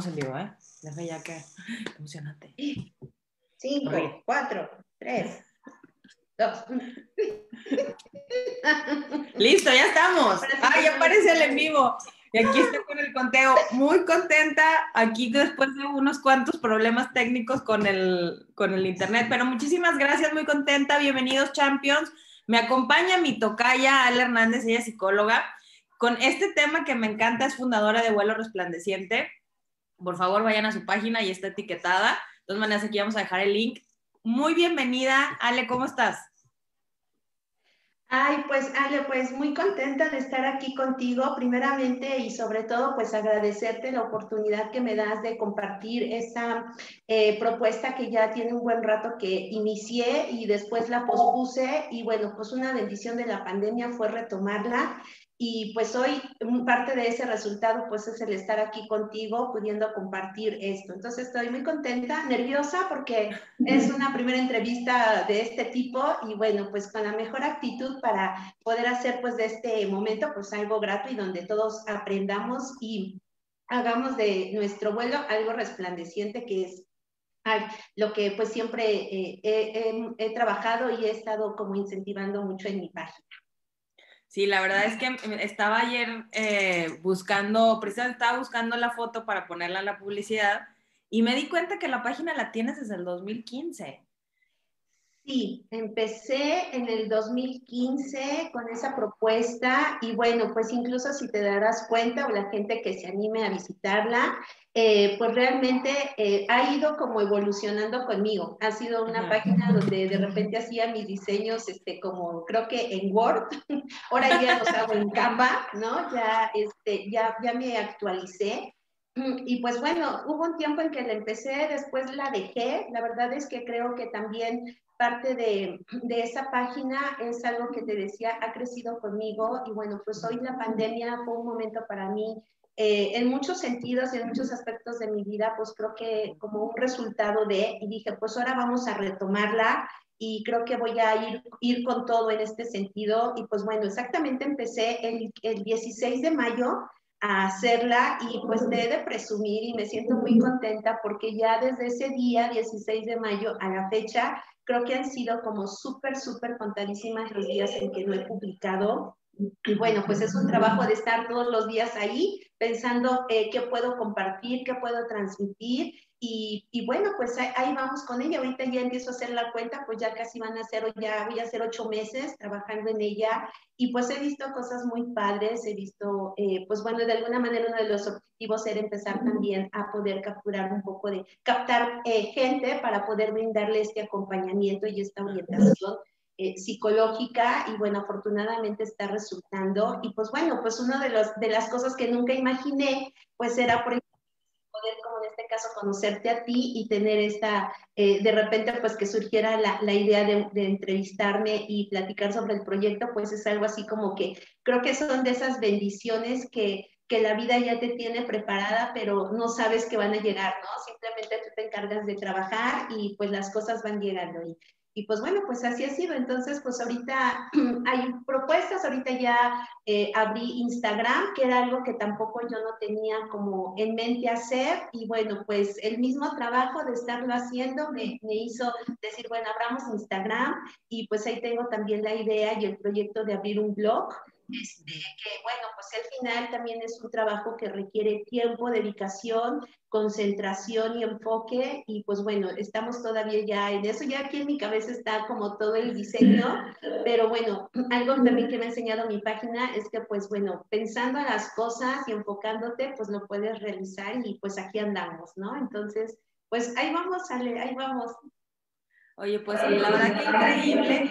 Vamos en vivo, ¿eh? Deja ya que emocionate. Cinco, cuatro, tres, dos. Listo, ya estamos. Ah, ya aparece el en vivo. Y aquí estoy con el conteo. Muy contenta aquí después de unos cuantos problemas técnicos con el, con el internet. Pero muchísimas gracias, muy contenta. Bienvenidos, Champions. Me acompaña mi tocaya, Ale Hernández, ella es psicóloga, con este tema que me encanta, es fundadora de Vuelo Resplandeciente por favor vayan a su página y está etiquetada. De todas maneras, aquí vamos a dejar el link. Muy bienvenida, Ale, ¿cómo estás? Ay, pues Ale, pues muy contenta de estar aquí contigo, primeramente y sobre todo, pues agradecerte la oportunidad que me das de compartir esta eh, propuesta que ya tiene un buen rato que inicié y después la pospuse y bueno, pues una bendición de la pandemia fue retomarla y pues hoy parte de ese resultado pues es el estar aquí contigo pudiendo compartir esto. Entonces estoy muy contenta, nerviosa porque es una primera entrevista de este tipo y bueno, pues con la mejor actitud para poder hacer pues de este momento pues algo grato y donde todos aprendamos y hagamos de nuestro vuelo algo resplandeciente que es lo que pues siempre eh, he trabajado y he estado como incentivando mucho en mi página. Sí, la verdad es que estaba ayer eh, buscando, precisamente estaba buscando la foto para ponerla en la publicidad y me di cuenta que la página la tienes desde el 2015. Sí, empecé en el 2015 con esa propuesta y bueno, pues incluso si te darás cuenta o la gente que se anime a visitarla, eh, pues realmente eh, ha ido como evolucionando conmigo. Ha sido una página donde de repente hacía mis diseños, este, como creo que en Word, ahora ya los hago en Canva, ¿no? Ya, este, ya, ya me actualicé. Y pues bueno, hubo un tiempo en que la empecé, después la dejé. La verdad es que creo que también parte de, de, esa página es algo que te decía, ha crecido conmigo y bueno, pues hoy la pandemia fue un momento para mí, eh, en muchos sentidos y en muchos aspectos de mi vida, pues creo que como un resultado de, y dije, pues ahora vamos a retomarla y creo que voy a ir, ir con todo en este sentido. Y pues bueno, exactamente empecé el, el 16 de mayo a hacerla y pues te he de presumir y me siento muy contenta porque ya desde ese día, 16 de mayo, a la fecha, Creo que han sido como súper, súper contadísimas los días en que no he publicado. Y bueno, pues es un trabajo de estar todos los días ahí pensando eh, qué puedo compartir, qué puedo transmitir y, y, bueno, pues ahí, vamos con ella. Ahorita ya empiezo a hacer la cuenta, pues ya casi van a ser, ya voy a hacer ocho meses trabajando en ella. Y pues he visto cosas muy padres, he visto, eh, pues bueno, de alguna manera uno de los objetivos era empezar también a poder capturar un poco de, captar eh, gente para poder brindarle este acompañamiento y esta orientación. Eh, psicológica y bueno, afortunadamente está resultando. Y pues bueno, pues una de, los, de las cosas que nunca imaginé, pues era, por este caso, conocerte a ti y tener esta, eh, de repente, pues que surgiera la, la idea de, entrevistarme y platicar sobre el proyecto, pues es algo así como que creo que son de esas bendiciones que, que la vida ya te tiene preparada, pero no sabes que van a llegar, ¿no? Simplemente tú te encargas de trabajar y pues las cosas van llegando. Y y pues bueno, pues así ha sido. Entonces, pues ahorita hay propuestas, ahorita ya eh, abrí Instagram, que era algo que tampoco yo no tenía como en mente hacer. Y bueno, pues el mismo trabajo de estarlo haciendo me, me hizo decir, bueno, abramos Instagram y pues ahí tengo también la idea y el proyecto de abrir un blog este, que bueno, pues al final también es un trabajo que requiere tiempo, dedicación, concentración y enfoque y pues bueno, estamos todavía ya en eso, ya aquí en mi cabeza está como todo el diseño, pero bueno, algo también que me ha enseñado mi página es que pues bueno, pensando en las cosas y enfocándote, pues lo puedes realizar y pues aquí andamos, ¿no? Entonces, pues ahí vamos, Ale, ahí vamos. Oye, pues la verdad que increíble.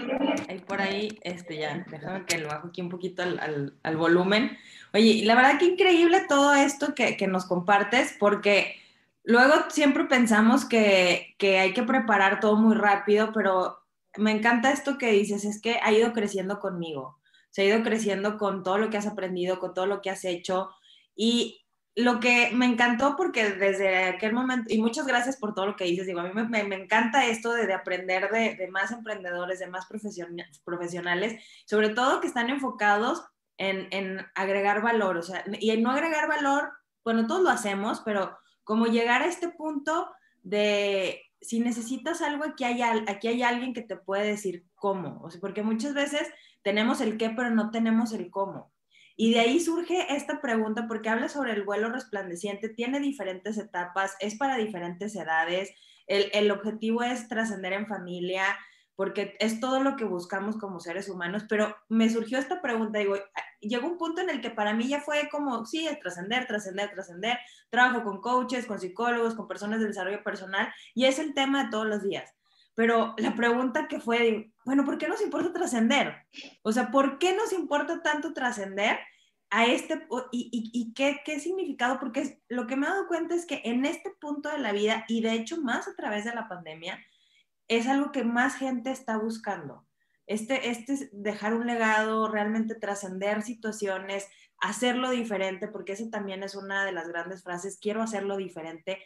Ahí por ahí, este ya, déjame que lo bajo aquí un poquito al, al, volumen. Oye, la verdad que increíble todo esto que, que, nos compartes, porque luego siempre pensamos que, que hay que preparar todo muy rápido, pero me encanta esto que dices, es que ha ido creciendo conmigo, se ha ido creciendo con todo lo que has aprendido, con todo lo que has hecho. Y lo que me encantó porque desde aquel momento, y muchas gracias por todo lo que dices, digo, a mí me, me encanta esto de, de aprender de, de, más emprendedores, de más profesionales, sobre todo que están enfocados en, en, agregar valor, o sea, y en no agregar valor, bueno, todos lo hacemos, pero como llegar a este punto de si necesitas algo, aquí hay, aquí hay alguien que te puede decir cómo, o sea, porque muchas veces tenemos el qué, pero no tenemos el cómo. Y de ahí surge esta pregunta porque habla sobre el vuelo resplandeciente, tiene diferentes etapas, es para diferentes edades, el, el objetivo es trascender en familia, porque es todo lo que buscamos como seres humanos, pero me surgió esta pregunta, digo, llegó un punto en el que para mí ya fue como, sí, es trascender, trascender, trascender, trabajo con coaches, con psicólogos, con personas de desarrollo personal, y es el tema de todos los días. Pero la pregunta que fue, bueno, ¿por qué nos importa trascender? O sea, ¿por qué nos importa tanto trascender? A este, y, y, qué, qué significado, porque lo que me he dado cuenta es que en este punto de la vida, y de hecho más a través de la pandemia, es algo que más gente está buscando. Este, este es dejar un legado, realmente trascender situaciones, hacerlo diferente, porque esa también es una de las grandes frases, quiero hacerlo diferente.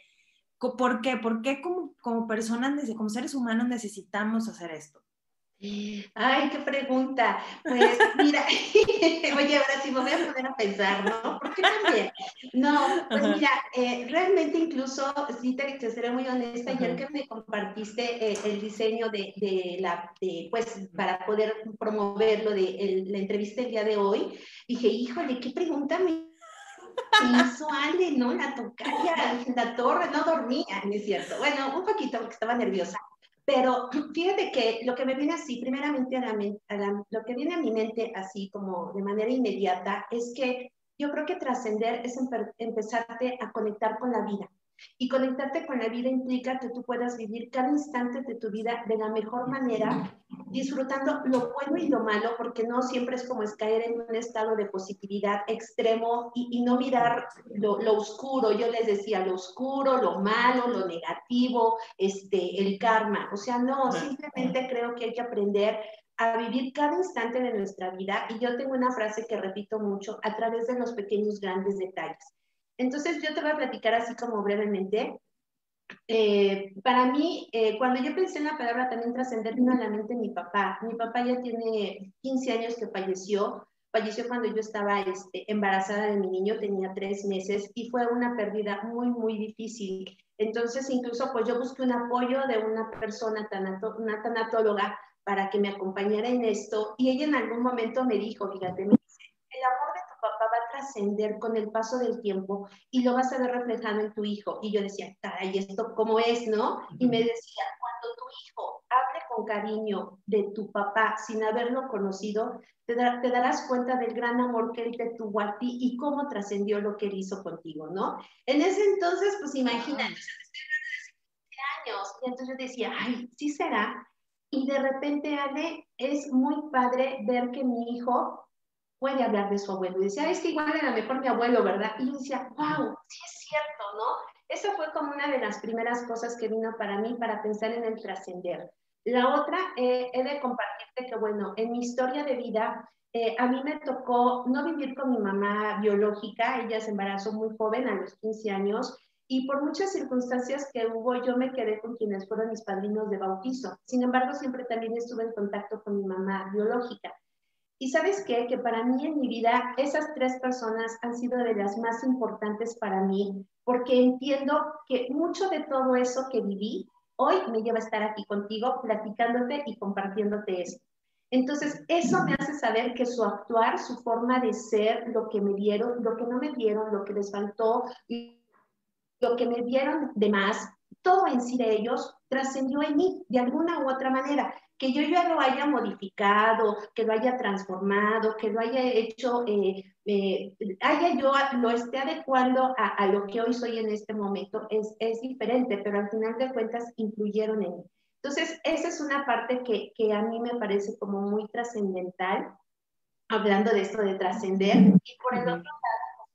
¿Por qué? ¿Por como, como personas, como seres humanos necesitamos hacer esto? Ay, qué pregunta. Pues mira, oye, ahora sí me voy a poner a pensar, ¿no? ¿Por qué también? No, pues mira, eh, realmente incluso, sí te, seré muy honesta, ayer que me compartiste eh, el diseño de, de la, de, pues para poder promoverlo de la entrevista el día de hoy, dije, híjole, qué pregunta me hizo Ale, ¿no? La tocaya, la torre, no dormía, ¿no es cierto? Bueno, un poquito porque estaba nerviosa. Pero fíjate que lo que me viene así, primeramente, a la, lo que viene a mi mente así como de manera inmediata, es que yo creo que trascender es empezarte a conectar con la vida. Y conectarte con la vida implica que tú puedas vivir cada instante de tu vida de la mejor manera, disfrutando lo bueno y lo malo, porque no siempre es como es caer en un estado de positividad extremo y, no mirar lo, lo, oscuro. Yo les decía, lo oscuro, lo malo, lo negativo, este, el karma. O sea, no, simplemente creo que hay que aprender a vivir cada instante de nuestra vida. Y yo tengo una frase que repito mucho, a través de los pequeños grandes detalles. Entonces yo te voy a platicar así como brevemente. Eh, para mí, eh, cuando yo pensé en la palabra también trascender, vino a la mente mi papá. Mi papá ya tiene 15 años que falleció. Falleció cuando yo estaba este, embarazada de mi niño, tenía tres meses y fue una pérdida muy, muy difícil. Entonces, incluso pues yo busqué un apoyo de una persona, tanato, una tanatóloga, para que me acompañara en esto. Y ella en algún momento me dijo, fíjate, me dice, el amor papá va a trascender con el paso del tiempo y lo vas a ver reflejado en tu hijo. Y yo decía, caray, ¿esto cómo es, no? Y me decía, cuando tu hijo hable con cariño de tu papá sin haberlo conocido, te, te darás cuenta del gran amor que él te tuvo a ti y cómo trascendió lo que él hizo contigo, ¿no? En ese entonces, pues imagínate, años. Y entonces yo decía, ay, sí será. Y de repente, Ale, es muy padre ver que mi hijo puede hablar de su abuelo. Y decía, es que igual era mejor mi abuelo, ¿verdad? Y yo decía, wow, sí es cierto, ¿no? Esa fue como una de las primeras cosas que vino para mí para pensar en el trascender. La otra, eh, he de compartirte que, bueno, en mi historia de vida, eh, a mí me tocó no vivir con mi mamá biológica, ella se embarazó muy joven, a los 15 años, y por muchas circunstancias que hubo, yo me quedé con quienes fueron mis padrinos de bautizo. Sin embargo, siempre también estuve en contacto con mi mamá biológica. Y sabes qué? Que para mí en mi vida esas tres personas han sido de las más importantes para mí, porque entiendo que mucho de todo eso que viví hoy me lleva a estar aquí contigo, platicándote y compartiéndote esto. Entonces, eso me hace saber que su actuar, su forma de ser, lo que me dieron, lo que no me dieron, lo que les faltó, lo que me dieron de más, todo en sí de ellos trascendió en mí de alguna u otra manera que yo ya lo haya modificado, que lo haya transformado, que lo haya hecho, eh, eh, haya yo lo esté adecuando a, lo que hoy soy en este momento, es, es diferente, pero al final de cuentas influyeron en mí. Entonces, esa es una parte que, que a mí me parece como muy trascendental, hablando de esto de trascender. Y por el otro lado,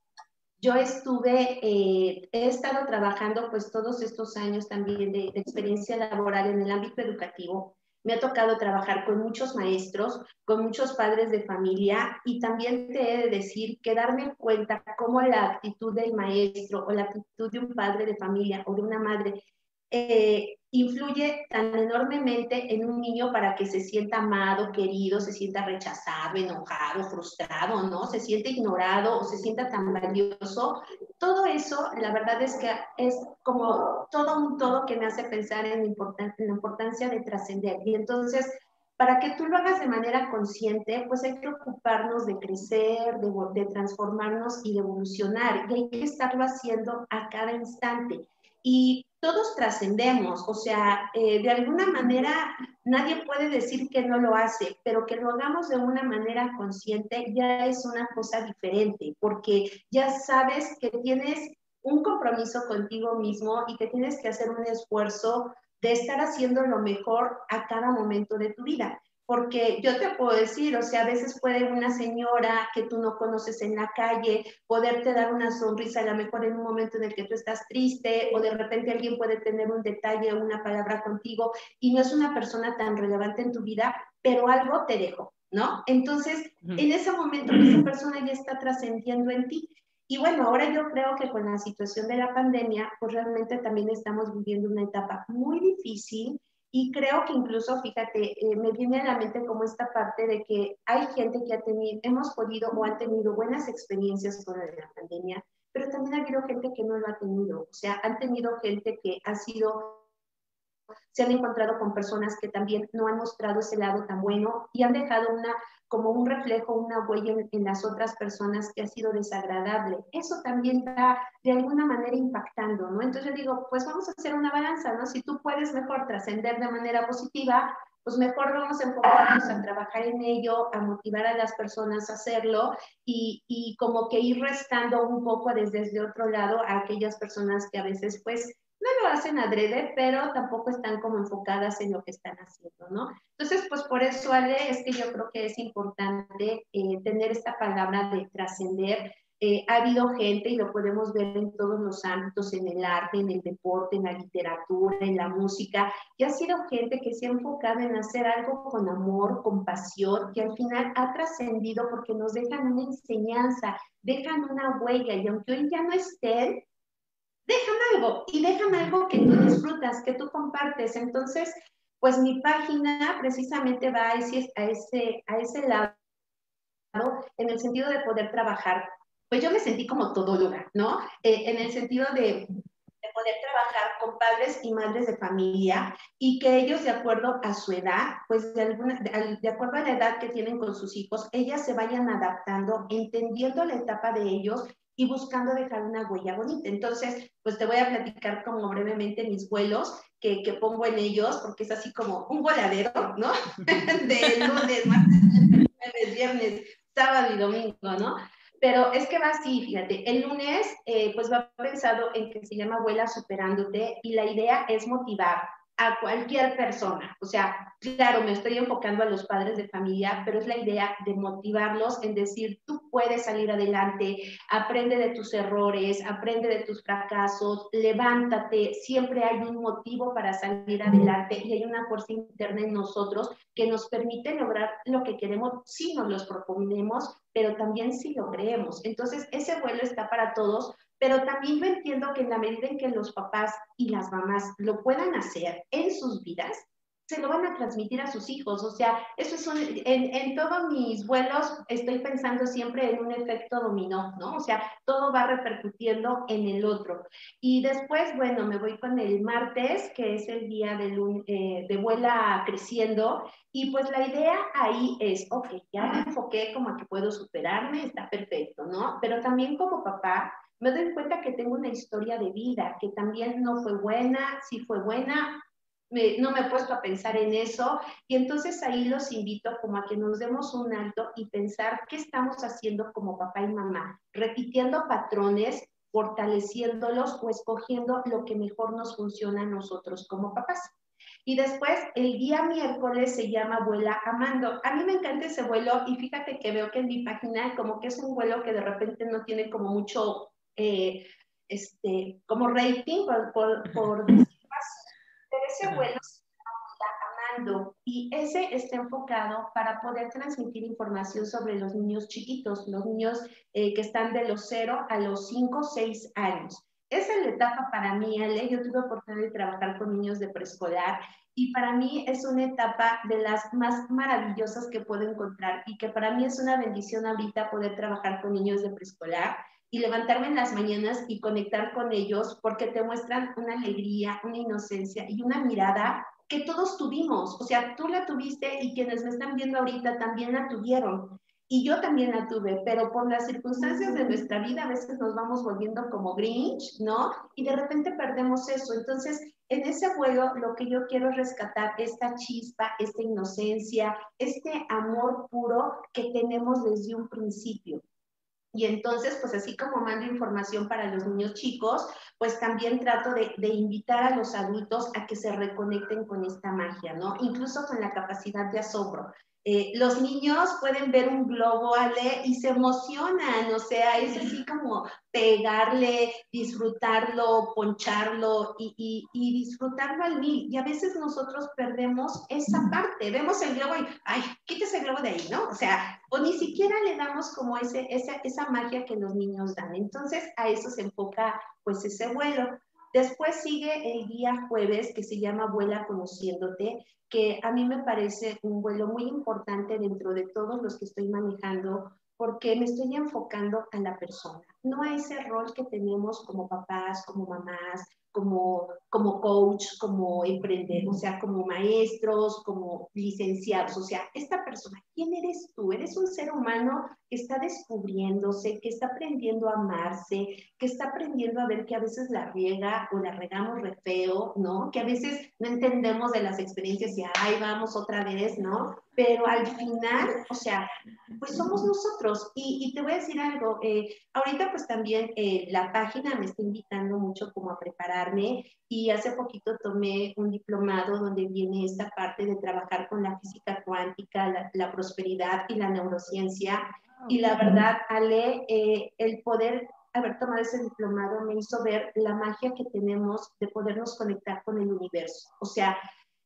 yo estuve, eh, he estado trabajando pues todos estos años también de, de experiencia laboral en el ámbito educativo me ha tocado trabajar con muchos maestros, con muchos padres de familia y también te he de decir que darme cuenta cómo la actitud del maestro o la actitud de un padre de familia o de una madre eh, influye tan enormemente en un niño para que se sienta amado, querido, se sienta rechazado, enojado, frustrado, ¿no? Se siente ignorado o se sienta tan valioso. Todo eso, la verdad es que es como todo un todo que me hace pensar en, la importancia de trascender. Y entonces, para que tú lo hagas de manera consciente, pues hay que ocuparnos de crecer, de, de transformarnos y de evolucionar. Y hay que estarlo haciendo a cada instante. Y todos trascendemos, o sea, eh, de alguna manera nadie puede decir que no lo hace, pero que lo hagamos de una manera consciente ya es una cosa diferente, porque ya sabes que tienes un compromiso contigo mismo y que tienes que hacer un esfuerzo de estar haciendo lo mejor a cada momento de tu vida porque yo te puedo decir, o sea, a veces puede una señora que tú no conoces en la calle poderte dar una sonrisa, a lo mejor en un momento en el que tú estás triste, o de repente alguien puede tener un detalle o una palabra contigo y no es una persona tan relevante en tu vida, pero algo te dejó, ¿no? Entonces, en ese momento esa persona ya está trascendiendo en ti. Y bueno, ahora yo creo que con la situación de la pandemia, pues realmente también estamos viviendo una etapa muy difícil y creo que incluso, fíjate, eh, me viene a la mente como esta parte de que hay gente que ha tenido, hemos podido o ha tenido buenas experiencias con la pandemia, pero también ha habido gente que no lo ha tenido. O sea, han tenido gente que ha sido, se han encontrado con personas que también no han mostrado ese lado tan bueno y han dejado una como un reflejo, una huella en, las otras personas que ha sido desagradable. Eso también está de alguna manera impactando, ¿no? Entonces yo digo, pues vamos a hacer una balanza, ¿no? Si tú puedes mejor trascender de manera positiva, pues mejor vamos a enfocarnos a trabajar en ello, a motivar a las personas a hacerlo y, y como que ir restando un poco desde, desde otro lado a aquellas personas que a veces pues no lo hacen adrede, pero tampoco están como enfocadas en lo que están haciendo, ¿no? Entonces, pues por eso, Ale, es que yo creo que es importante eh, tener esta palabra de trascender. Eh, ha habido gente, y lo podemos ver en todos los ámbitos, en el arte, en el deporte, en la literatura, en la música, que ha sido gente que se ha enfocado en hacer algo con amor, con pasión, que al final ha trascendido porque nos dejan una enseñanza, dejan una huella, y aunque hoy ya no estén, dejan algo y dejan algo que tú disfrutas, que tú compartes. Entonces, pues mi página precisamente va a ese, a ese, a ese lado, en el sentido de poder trabajar. Pues yo me sentí como todóloga, ¿no? Eh, en el sentido de, de poder trabajar con padres y madres de familia y que ellos, de acuerdo a su edad, pues de, alguna, de, acuerdo a la edad que tienen con sus hijos, ellas se vayan adaptando, entendiendo la etapa de ellos y buscando dejar una huella bonita. Entonces, pues te voy a platicar como brevemente mis vuelos que, que pongo en ellos, porque es así como un voladero, ¿no? de lunes, martes, jueves, viernes, sábado y domingo, ¿no? Pero es que va así, fíjate, el lunes eh, pues va pensado en que se llama Vuela Superándote y la idea es motivar, a cualquier persona. O sea, claro, me estoy enfocando a los padres de familia, pero es la idea de motivarlos en decir, tú puedes salir adelante, aprende de tus errores, aprende de tus fracasos, levántate, siempre hay un motivo para salir adelante y hay una fuerza interna en nosotros que nos permite lograr lo que queremos si nos los proponemos, pero también si lo creemos. Entonces, ese vuelo está para todos pero también yo entiendo que en la medida en que los papás y las mamás lo puedan hacer en sus vidas, se lo van a transmitir a sus hijos. O sea, eso es un, en, en, todos mis vuelos estoy pensando siempre en un efecto dominó, ¿no? O sea, todo va repercutiendo en el otro. Y después, bueno, me voy con el martes, que es el día de, eh, de vuela creciendo. Y pues la idea ahí es, ok, ya me enfoqué como a que puedo superarme, está perfecto, ¿no? Pero también como papá, me doy cuenta que tengo una historia de vida que también no fue buena, si fue buena, no me he puesto a pensar en eso y entonces ahí los invito como a que nos demos un alto y pensar qué estamos haciendo como papá y mamá, repitiendo patrones, fortaleciéndolos o escogiendo lo que mejor nos funciona a nosotros como papás. Y después, el día miércoles se llama Abuela Amando. A mí me encanta ese vuelo y fíjate que veo que en mi página como que es un vuelo que de repente no tiene como mucho eh, este, como rating, por, ese vuelo se está amando y ese está enfocado para poder transmitir información sobre los niños chiquitos, los niños eh, que están de los 0 a los 5, 6 años. esa es la etapa para mí, Ale. Yo tuve oportunidad de trabajar con niños de preescolar y para mí es una etapa de las más maravillosas que puedo encontrar y que para mí es una bendición ahorita poder trabajar con niños de preescolar y levantarme en las mañanas y conectar con ellos porque te muestran una alegría, una inocencia y una mirada que todos tuvimos. O sea, tú la tuviste y quienes me están viendo ahorita también la tuvieron y yo también la tuve, pero por las circunstancias de nuestra vida a veces nos vamos volviendo como Grinch, ¿no? Y de repente perdemos eso. Entonces, en ese juego lo que yo quiero es rescatar esta chispa, esta inocencia, este amor puro que tenemos desde un principio. Y entonces, pues así como mando información para los niños chicos, pues también trato de, de, invitar a los adultos a que se reconecten con esta magia, ¿no? Incluso con la capacidad de asombro. Eh, los niños pueden ver un globo, Ale, y se emocionan, o sea, es así como pegarle, disfrutarlo, poncharlo y, y, disfrutarlo al mil. Y a veces nosotros perdemos esa parte, vemos el globo y, ay, quítese el globo de ahí, ¿no? O sea, o ni siquiera le damos como ese, esa, esa magia que los niños dan. Entonces, a eso se enfoca pues ese vuelo. Después sigue el día jueves que se llama Vuela Conociéndote, que a mí me parece un vuelo muy importante dentro de todos los que estoy manejando porque me estoy enfocando a la persona, no a ese rol que tenemos como papás, como mamás, como, como coach, como emprender, o sea, como maestros, como licenciados, o sea, esta persona, ¿quién eres tú? Eres un ser humano que está descubriéndose, que está aprendiendo a amarse, que está aprendiendo a ver que a veces la riega o la regamos re feo, ¿no? Que a veces no entendemos de las experiencias y, ay, vamos otra vez, ¿no? pero al final, o sea, pues somos nosotros. Y, te voy a decir algo, eh, ahorita pues también eh, la página me está invitando mucho como a prepararme y hace poquito tomé un diplomado donde viene esta parte de trabajar con la física cuántica, la, prosperidad y la neurociencia. Y la verdad, Ale, eh, el poder haber tomado ese diplomado me hizo ver la magia que tenemos de podernos conectar con el universo. O sea,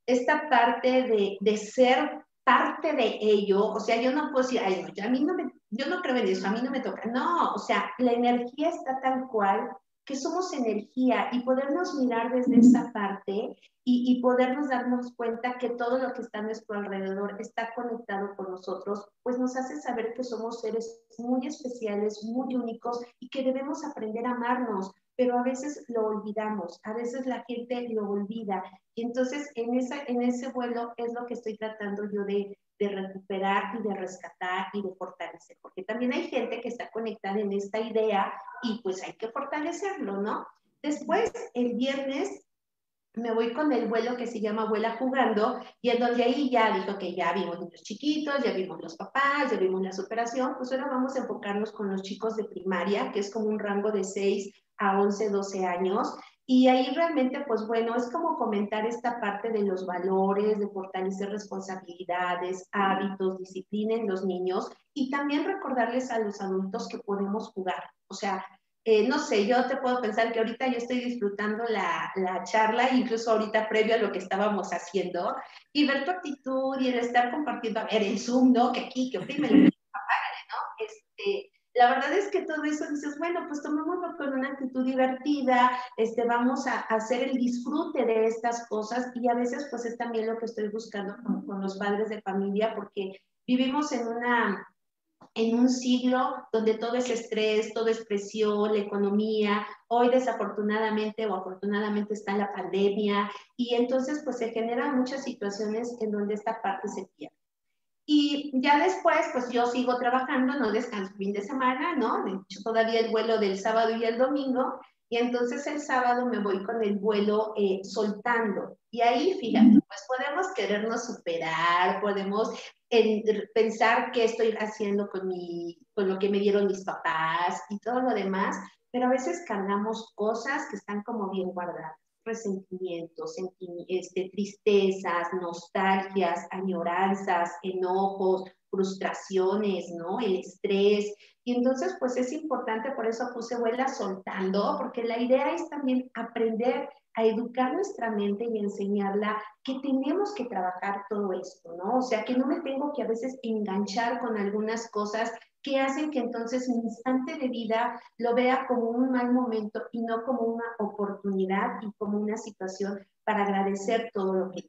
esta parte de, de ser parte de ello, o sea, yo no puedo decir, ay, no, a mí no me, yo no creo en eso, a mí no me toca. No, o sea, la energía está tal cual que somos energía y podernos mirar desde esa parte y, y, podernos darnos cuenta que todo lo que está a nuestro alrededor está conectado con nosotros, pues nos hace saber que somos seres muy especiales, muy únicos y que debemos aprender a amarnos, pero a veces lo olvidamos, a veces la gente lo olvida. Y entonces en, esa, en ese vuelo es lo que estoy tratando yo de, de recuperar y de rescatar y de fortalecer, porque también hay gente que está conectada en esta idea y pues hay que fortalecerlo, ¿no? Después, el viernes, me voy con el vuelo que se llama Vuela Jugando, y en donde ahí ya dijo que ya vimos niños chiquitos, ya vimos los papás, ya vimos la superación, pues ahora vamos a enfocarnos con los chicos de primaria, que es como un rango de 6 a 11, 12 años. Y ahí realmente, pues bueno, es como comentar esta parte de los valores, de fortalecer responsabilidades, hábitos, disciplina en los niños y también recordarles a los adultos que podemos jugar. O sea, eh, no sé, yo te puedo pensar que ahorita yo estoy disfrutando la, la, charla, incluso ahorita previo a lo que estábamos haciendo, y ver tu actitud y el estar compartiendo, a ver, el Zoom, ¿no? Que aquí, que oprime, ¿no? Este, la verdad es que todo eso dices, bueno, pues tomémoslo con una actitud divertida, este, vamos a, hacer el disfrute de estas cosas y a veces pues es también lo que estoy buscando con, con los padres de familia porque vivimos en una en un siglo donde todo es estrés, todo es presión, la economía, hoy desafortunadamente o afortunadamente está la pandemia y entonces pues se generan muchas situaciones en donde esta parte se pierde. Y ya después, pues yo sigo trabajando, no descanso fin de semana, ¿no? De hecho, todavía el vuelo del sábado y el domingo, y entonces el sábado me voy con el vuelo eh, soltando. Y ahí, fíjate, pues podemos querernos superar, podemos pensar qué estoy haciendo con, mi, con lo que me dieron mis papás y todo lo demás, pero a veces cargamos cosas que están como bien guardadas resentimientos, este, tristezas, nostalgias, añoranzas, enojos, frustraciones, ¿no? El estrés. Y entonces, pues es importante, por eso puse vuela soltando, porque la idea es también aprender a educar nuestra mente y enseñarla que tenemos que trabajar todo esto, ¿no? O sea, que no me tengo que a veces enganchar con algunas cosas que hacen que entonces mi instante de vida lo vea como un mal momento y no como una oportunidad y como una situación para agradecer todo lo que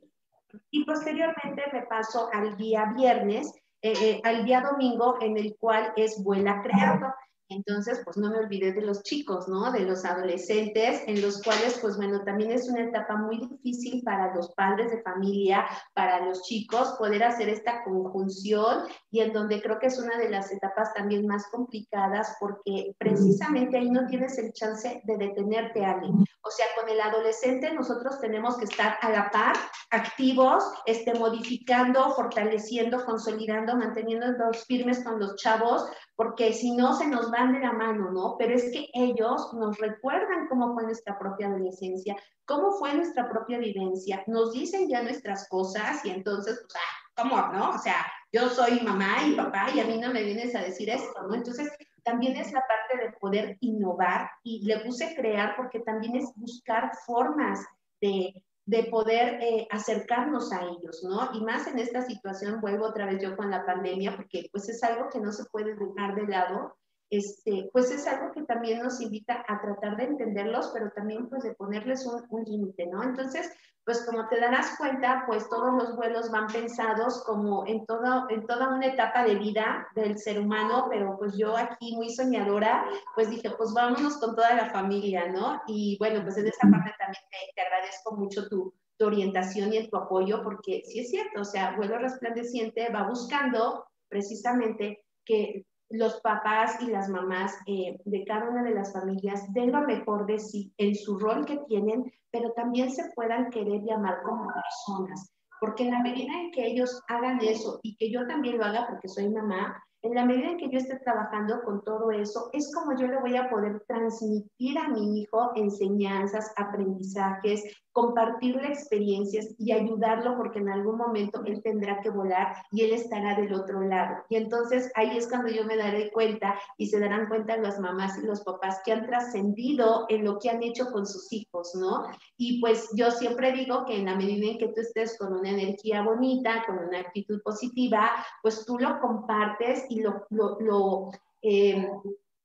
y posteriormente me paso al día viernes, eh, eh, al día domingo en el cual es Vuela Creando. Entonces, pues no me olvidé de los chicos, ¿no? De los adolescentes, en los cuales, pues bueno, también es una etapa muy difícil para los padres de familia, para los chicos, poder hacer esta conjunción y en donde creo que es una de las etapas también más complicadas porque precisamente ahí no tienes el chance de detenerte, Ale. O sea, con el adolescente nosotros tenemos que estar a la par, activos, este, modificando, fortaleciendo, consolidando, manteniendo los firmes con los chavos, porque si no se nos van de la mano, ¿no? Pero es que ellos nos recuerdan cómo fue nuestra propia adolescencia, cómo fue nuestra propia vivencia, nos dicen ya nuestras cosas y entonces, pues, ah, ¿cómo, no? O sea, yo soy mamá y papá y a mí no me vienes a decir esto, ¿no? Entonces, también es la parte de poder innovar y le puse crear porque también es buscar formas de de poder eh, acercarnos a ellos, ¿no? Y más en esta situación, vuelvo otra vez yo con la pandemia, porque pues es algo que no se puede dejar de lado, este, pues es algo que también nos invita a tratar de entenderlos, pero también pues de ponerles un, un límite, ¿no? Entonces, pues como te darás cuenta, pues todos los vuelos van pensados como en, todo, en toda una etapa de vida del ser humano, pero pues yo aquí muy soñadora, pues dije, pues vámonos con toda la familia, ¿no? Y bueno, pues en esa parte también te, agradezco mucho tu, tu orientación y tu apoyo, porque sí es cierto, o sea, vuelo resplandeciente va buscando precisamente que los papás y las mamás eh, de cada una de las familias den lo mejor de sí en su rol que tienen, pero también se puedan querer llamar como personas. Porque en la medida en que ellos hagan eso y que yo también lo haga porque soy mamá, en la medida en que yo esté trabajando con todo eso, es como yo le voy a poder transmitir a mi hijo enseñanzas, aprendizajes, compartirle experiencias y ayudarlo porque en algún momento él tendrá que volar y él estará del otro lado. Y entonces ahí es cuando yo me daré cuenta y se darán cuenta las mamás y los papás que han trascendido en lo que han hecho con sus hijos, ¿no? Y pues yo siempre digo que en la medida en que tú estés con una energía bonita, con una actitud positiva, pues tú lo compartes y lo, eh,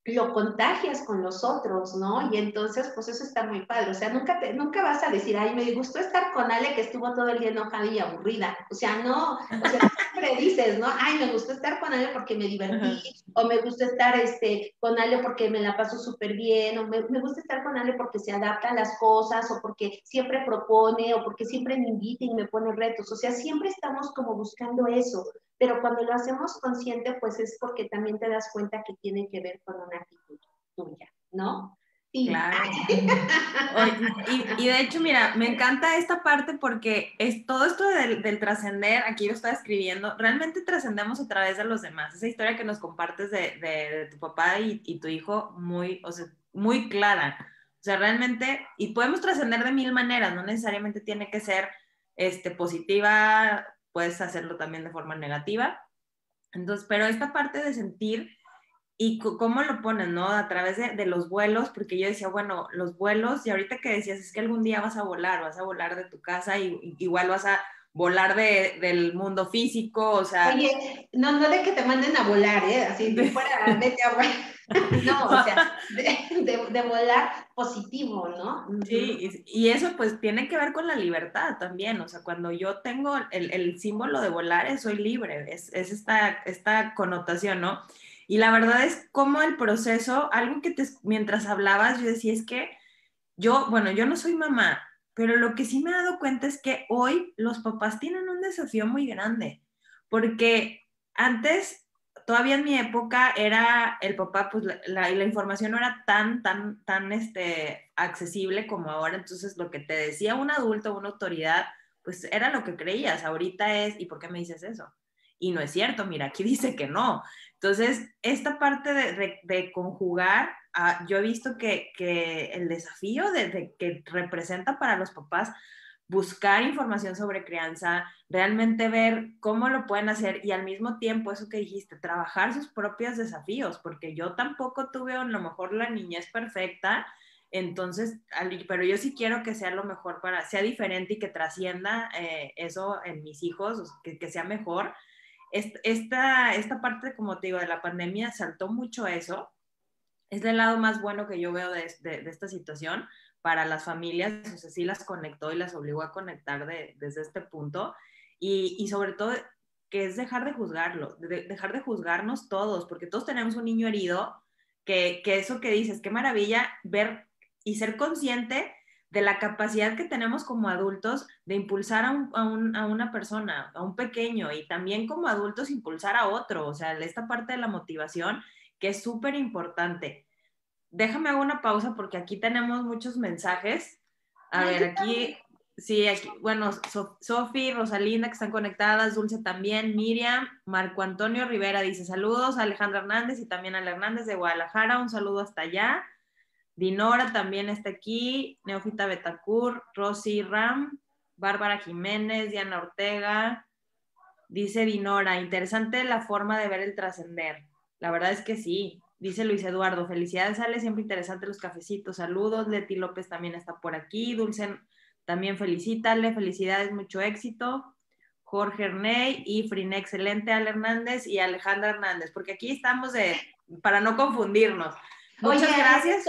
lo contagias con los otros, ¿no? Y entonces, pues eso está muy padre. O sea, nunca, te, nunca vas a decir, ay, me gustó estar con Ale que estuvo todo el día enojada y aburrida. O sea, no, o sea, siempre dices, ¿no? Ay, me gustó estar con Ale porque me divertí, o me gusta estar este, con Ale porque me la paso súper bien, o me, me, gusta estar con Ale porque se adapta a las cosas, o porque siempre propone, o porque siempre me invita y me pone retos. O sea, siempre estamos como buscando eso pero cuando lo hacemos consciente, pues es porque también te das cuenta que tiene que ver con una actitud tuya, ¿no? Sí. Claro. y, de hecho, mira, me encanta esta parte porque es todo esto del, trascender, aquí lo estaba escribiendo, realmente trascendemos a través de los demás. Esa historia que nos compartes de, tu papá y, y, tu hijo, muy, o sea, muy clara. O sea, realmente, y podemos trascender de mil maneras, no necesariamente tiene que ser este, positiva, puedes hacerlo también de forma negativa. Entonces, pero esta parte de sentir y cómo lo ponen, ¿no? A través de, los vuelos, porque yo decía, bueno, los vuelos, y ahorita que decías, es que algún día vas a volar, vas a volar de tu casa y, igual vas a volar de, del mundo físico, o sea... Oye, no, no de que te manden a volar, ¿eh? Así, de fuera, vete a volar. no, o sea, de, volar positivo, ¿no? Sí, y, eso pues tiene que ver con la libertad también, o sea, cuando yo tengo el, el símbolo de volar, soy libre, es, es, esta, esta connotación, ¿no? Y la verdad es como el proceso, algo que te, mientras hablabas, yo decía, es que yo, bueno, yo no soy mamá, pero lo que sí me he dado cuenta es que hoy los papás tienen un desafío muy grande, porque antes todavía en mi época era el papá, pues la, la, información no era tan, tan, tan este, accesible como ahora. Entonces, lo que te decía un adulto, una autoridad, pues era lo que creías. Ahorita es, ¿y por qué me dices eso? Y no es cierto, mira, aquí dice que no. Entonces, esta parte de, de, conjugar, ah, yo he visto que, que el desafío de, que representa para los papás buscar información sobre crianza, realmente ver cómo lo pueden hacer y al mismo tiempo, eso que dijiste, trabajar sus propios desafíos, porque yo tampoco tuve a lo mejor la niñez perfecta, entonces, pero yo sí quiero que sea lo mejor para, sea diferente y que trascienda eh, eso en mis hijos, que, sea mejor. esta, esta parte, como te digo, de la pandemia saltó mucho eso. Es el lado más bueno que yo veo de, esta situación para las familias, o sea, sí las conectó y las obligó a conectar desde este punto. Y, sobre todo que es dejar de juzgarlo, dejar de juzgarnos todos, porque todos tenemos un niño herido, que, que eso que dices, qué maravilla ver y ser consciente de la capacidad que tenemos como adultos de impulsar a, a, una persona, a un pequeño, y también como adultos impulsar a otro, o sea, esta parte de la motivación que es súper importante. Déjame una pausa porque aquí tenemos muchos mensajes. A ver, aquí, sí, aquí, bueno, Sofi, Rosalinda que están conectadas, Dulce también, Miriam, Marco Antonio Rivera dice saludos, Alejandra Hernández y también a Hernández de Guadalajara, un saludo hasta allá. Dinora también está aquí, Neofita Betacur, Rosy Ram, Bárbara Jiménez, Diana Ortega. Dice Dinora, interesante la forma de ver el trascender. La verdad es que sí. Dice Luis Eduardo, felicidades, Ale, siempre interesante los cafecitos. Saludos. Leti López también está por aquí. Dulce también felicítale, felicidades, mucho éxito. Jorge Erney y Frine, excelente, Ale Hernández y Alejandra Hernández, porque aquí estamos de, para no confundirnos. Muchas gracias.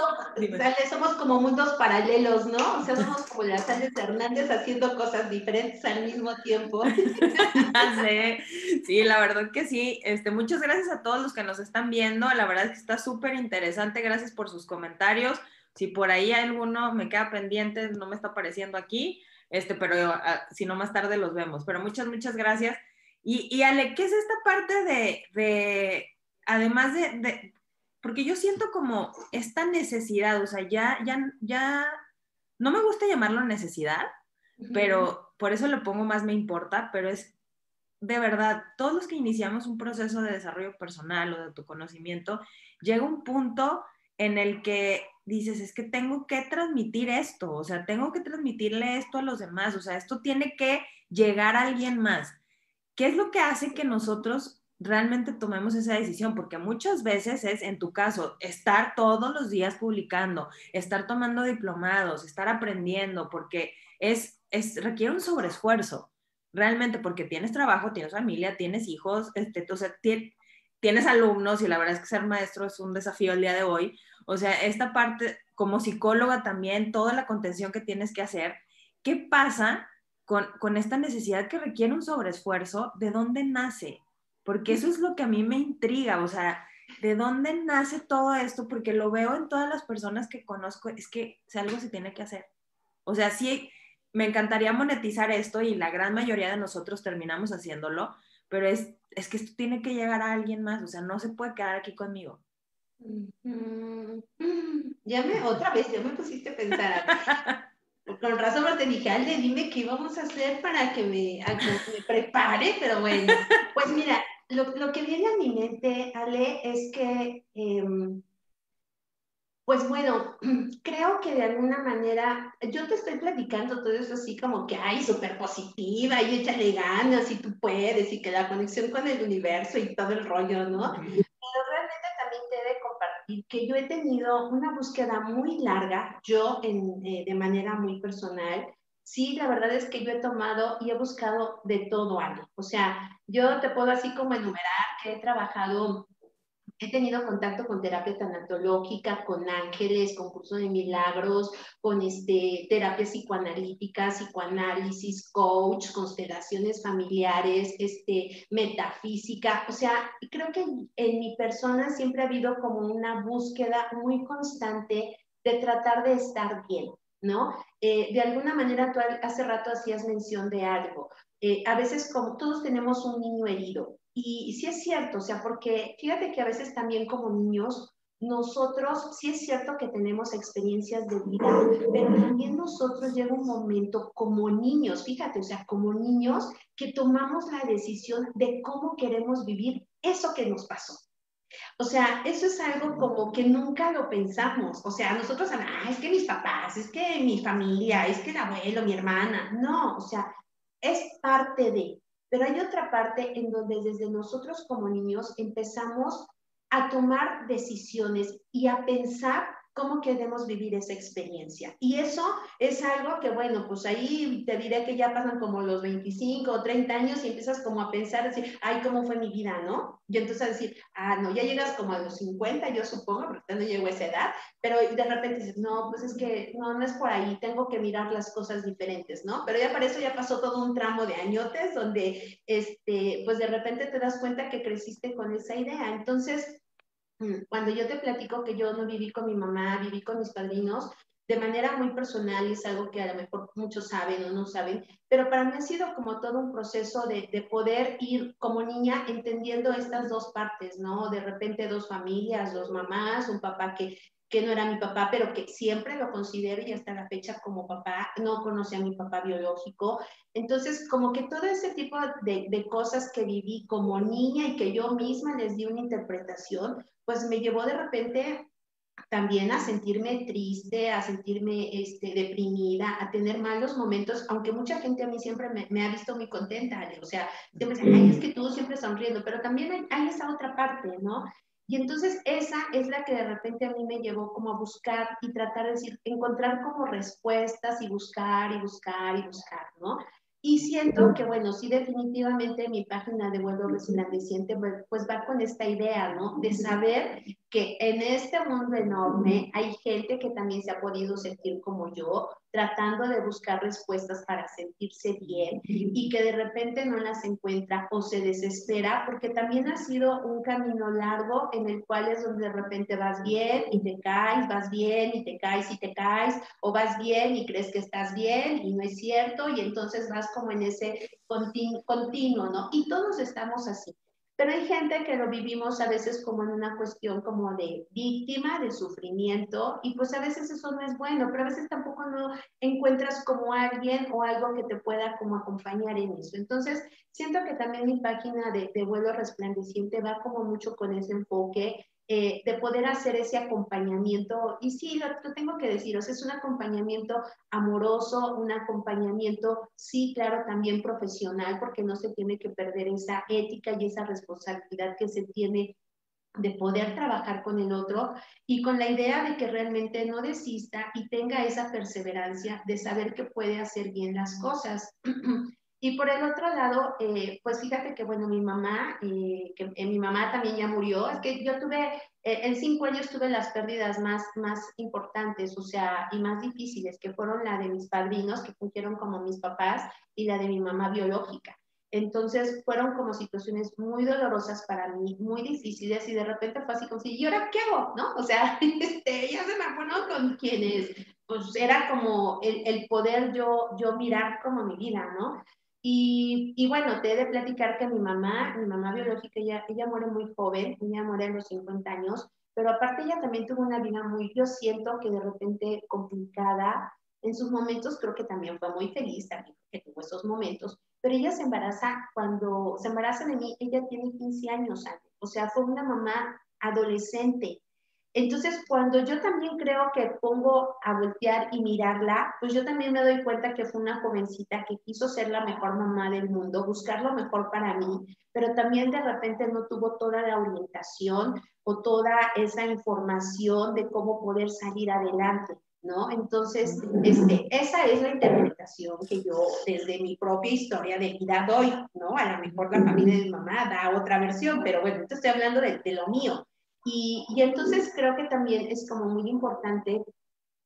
Somos, como mundos paralelos, ¿no? O sea, somos como las Ángeles Hernández haciendo cosas diferentes al mismo tiempo. sí, sí, la verdad que sí. Este, muchas gracias a todos los que nos están viendo. La verdad es que está súper interesante. Gracias por sus comentarios. Si por ahí alguno me queda pendiente, no me está apareciendo aquí, este, pero ah, si no más tarde los vemos. Pero muchas, muchas gracias. Y, y Ale, ¿qué es esta parte de, de además de porque yo siento como esta necesidad, o sea, ya, ya, ya, no me gusta llamarlo necesidad, pero por eso le pongo más me importa, pero es de verdad, todos los que iniciamos un proceso de desarrollo personal o de tu conocimiento, llega un punto en el que dices, es que tengo que transmitir esto, o sea, tengo que transmitirle esto a los demás, o sea, esto tiene que llegar a alguien más. ¿Qué es lo que hace que nosotros realmente tomemos esa decisión, porque muchas veces es, en tu caso, estar todos los días publicando, estar tomando diplomados, estar aprendiendo, porque es, es requiere un sobreesfuerzo, realmente, porque tienes trabajo, tienes familia, tienes hijos, este, o sea, tienes alumnos y la verdad es que ser maestro es un desafío el día de hoy. O sea, esta parte, como psicóloga también, toda la contención que tienes que hacer, ¿qué pasa con, con esta necesidad que requiere un sobreesfuerzo? ¿De dónde nace? Porque eso es lo que a mí me intriga, o sea, ¿de dónde nace todo esto? Porque lo veo en todas las personas que conozco, es que si algo se tiene que hacer. O sea, sí, me encantaría monetizar esto y la gran mayoría de nosotros terminamos haciéndolo, pero es, es que esto tiene que llegar a alguien más, o sea, no se puede quedar aquí conmigo. Ya me, otra vez, ya me pusiste a pensar. Con razón te dije, Ale, dime qué vamos a hacer para que me, que me prepare, pero bueno, pues mira, lo, que viene a mi mente, Ale, es que, em, pues bueno, creo que de alguna manera, yo te estoy platicando todo eso así como que, ay, súper positiva y échale ganas y tú puedes y que la conexión con el universo y todo el rollo, ¿no? Pero realmente también te he de que yo he tenido una búsqueda muy larga, yo en, eh, de manera muy personal, sí, la verdad es que yo he tomado y he buscado de todo algo. O sea, yo te puedo así como enumerar que he trabajado, he tenido contacto con terapia tanatológica, con ángeles, con curso de milagros, con este, terapia psicoanalítica, psicoanálisis, coach, constelaciones familiares, este, metafísica. O sea, creo que en mi persona siempre ha habido como una búsqueda muy constante de tratar de estar bien. ¿no? Eh, de alguna manera, tú hace rato hacías mención de algo. Eh, a veces, como todos tenemos un niño herido, y, sí es cierto, o sea, porque fíjate que a veces también como niños, nosotros, sí es cierto que tenemos experiencias de vida, pero también nosotros llega un momento como niños, fíjate, o sea, como niños, que tomamos la decisión de cómo queremos vivir eso que nos pasó. O sea, eso es algo como que nunca lo pensamos. O sea, nosotros, ah, es que mis papás, es que mi familia, es que el abuelo, mi hermana. No, o sea, es parte de. Pero hay otra parte en donde desde nosotros como niños empezamos a tomar decisiones y a pensar cómo queremos vivir esa experiencia. Y eso es algo que, bueno, pues ahí te diré que ya pasan como los 25 o 30 años y empiezas como a pensar, decir, ay, ¿cómo fue mi vida, no? Y entonces a decir, ah, no, ya llegas como a los 50, yo supongo, porque no llego a esa edad, pero de repente dices, no, pues es que no, no es por ahí, tengo que mirar las cosas diferentes, ¿no? Pero ya para eso ya pasó todo un tramo de añotes donde, este, pues de repente te das cuenta que creciste con esa idea. Entonces, cuando yo te platico que yo no viví con mi mamá, viví con mis padrinos, de manera muy personal, es algo que a lo mejor muchos saben o no saben, pero para mí ha sido como todo un proceso de, de, poder ir como niña entendiendo estas dos partes, ¿no? De repente dos familias, dos mamás, un papá que, que no era mi papá, pero que siempre lo considero y hasta la fecha como papá, no conocí a mi papá biológico. Entonces, como que todo ese tipo de, cosas que viví como niña y que yo misma les di una interpretación, pues me llevó de repente también a sentirme triste, a sentirme este, deprimida, a tener malos momentos, aunque mucha gente a mí siempre me, ha visto muy contenta, o sea, siempre ay, es que tú siempre sonriendo, pero también hay, esa otra parte, ¿no? Y entonces esa es la que de repente a mí me llevó como a buscar y tratar de decir, encontrar como respuestas y buscar y buscar y buscar, ¿no? Y siento que, bueno, sí, definitivamente mi página de vuelo resplandeciente pues va con esta idea, ¿no? De saber que en este mundo enorme hay gente que también se ha podido sentir como yo, tratando de buscar respuestas para sentirse bien y que de repente no las encuentra o se desespera, porque también ha sido un camino largo en el cual es donde de repente vas bien y te caes, vas bien y te caes y te caes, o vas bien y crees que estás bien y no es cierto, y entonces vas como en ese continuo, ¿no? Y todos estamos así. Pero hay gente que lo vivimos a veces como en una cuestión como de víctima, de sufrimiento, y pues a veces eso no es bueno, pero a veces tampoco no encuentras como alguien o algo que te pueda como acompañar en eso. Entonces, siento que también mi página de, de vuelo resplandeciente va como mucho con ese enfoque eh, de poder hacer ese acompañamiento. Y sí, lo, tengo que decir, o sea, es un acompañamiento amoroso, un acompañamiento, sí, claro, también profesional, porque no se tiene que perder esa ética y esa responsabilidad que se tiene de poder trabajar con el otro y con la idea de que realmente no desista y tenga esa perseverancia de saber que puede hacer bien las cosas. Y por el otro lado, eh, pues fíjate que, bueno, mi mamá, eh, que eh, mi mamá también ya murió, es que yo tuve, eh, en cinco años tuve las pérdidas más, más importantes, o sea, y más difíciles, que fueron la de mis padrinos, que fungieron como mis papás, y la de mi mamá biológica. Entonces fueron como situaciones muy dolorosas para mí, muy difíciles, y de repente fue así como si, ¿y ahora qué hago? ¿No? O sea, este, ya se me fueron con quienes, pues era como el, el poder yo, yo mirar como mi vida, ¿no? Y, y, bueno, te he de platicar que mi mamá, mi mamá biológica, ella, ella muere muy joven, ella muere a los 50 años, pero aparte ella también tuvo una vida muy, yo siento que de repente complicada, en sus momentos creo que también fue muy feliz, también que tuvo esos momentos, pero ella se embaraza, cuando se embaraza de mí, ella tiene 15 años, o sea, fue una mamá adolescente, entonces, cuando yo también creo que pongo a voltear y mirarla, pues yo también me doy cuenta que fue una jovencita que quiso ser la mejor mamá del mundo, buscar lo mejor para mí, pero también de repente no tuvo toda la orientación o toda esa información de cómo poder salir adelante. ¿No? Entonces, este, esa es la interpretación que yo desde mi propia historia de vida doy, ¿no? A lo mejor la familia de mi mamá da otra versión, pero bueno, te estoy hablando de, de lo mío. Y, entonces creo que también es como muy importante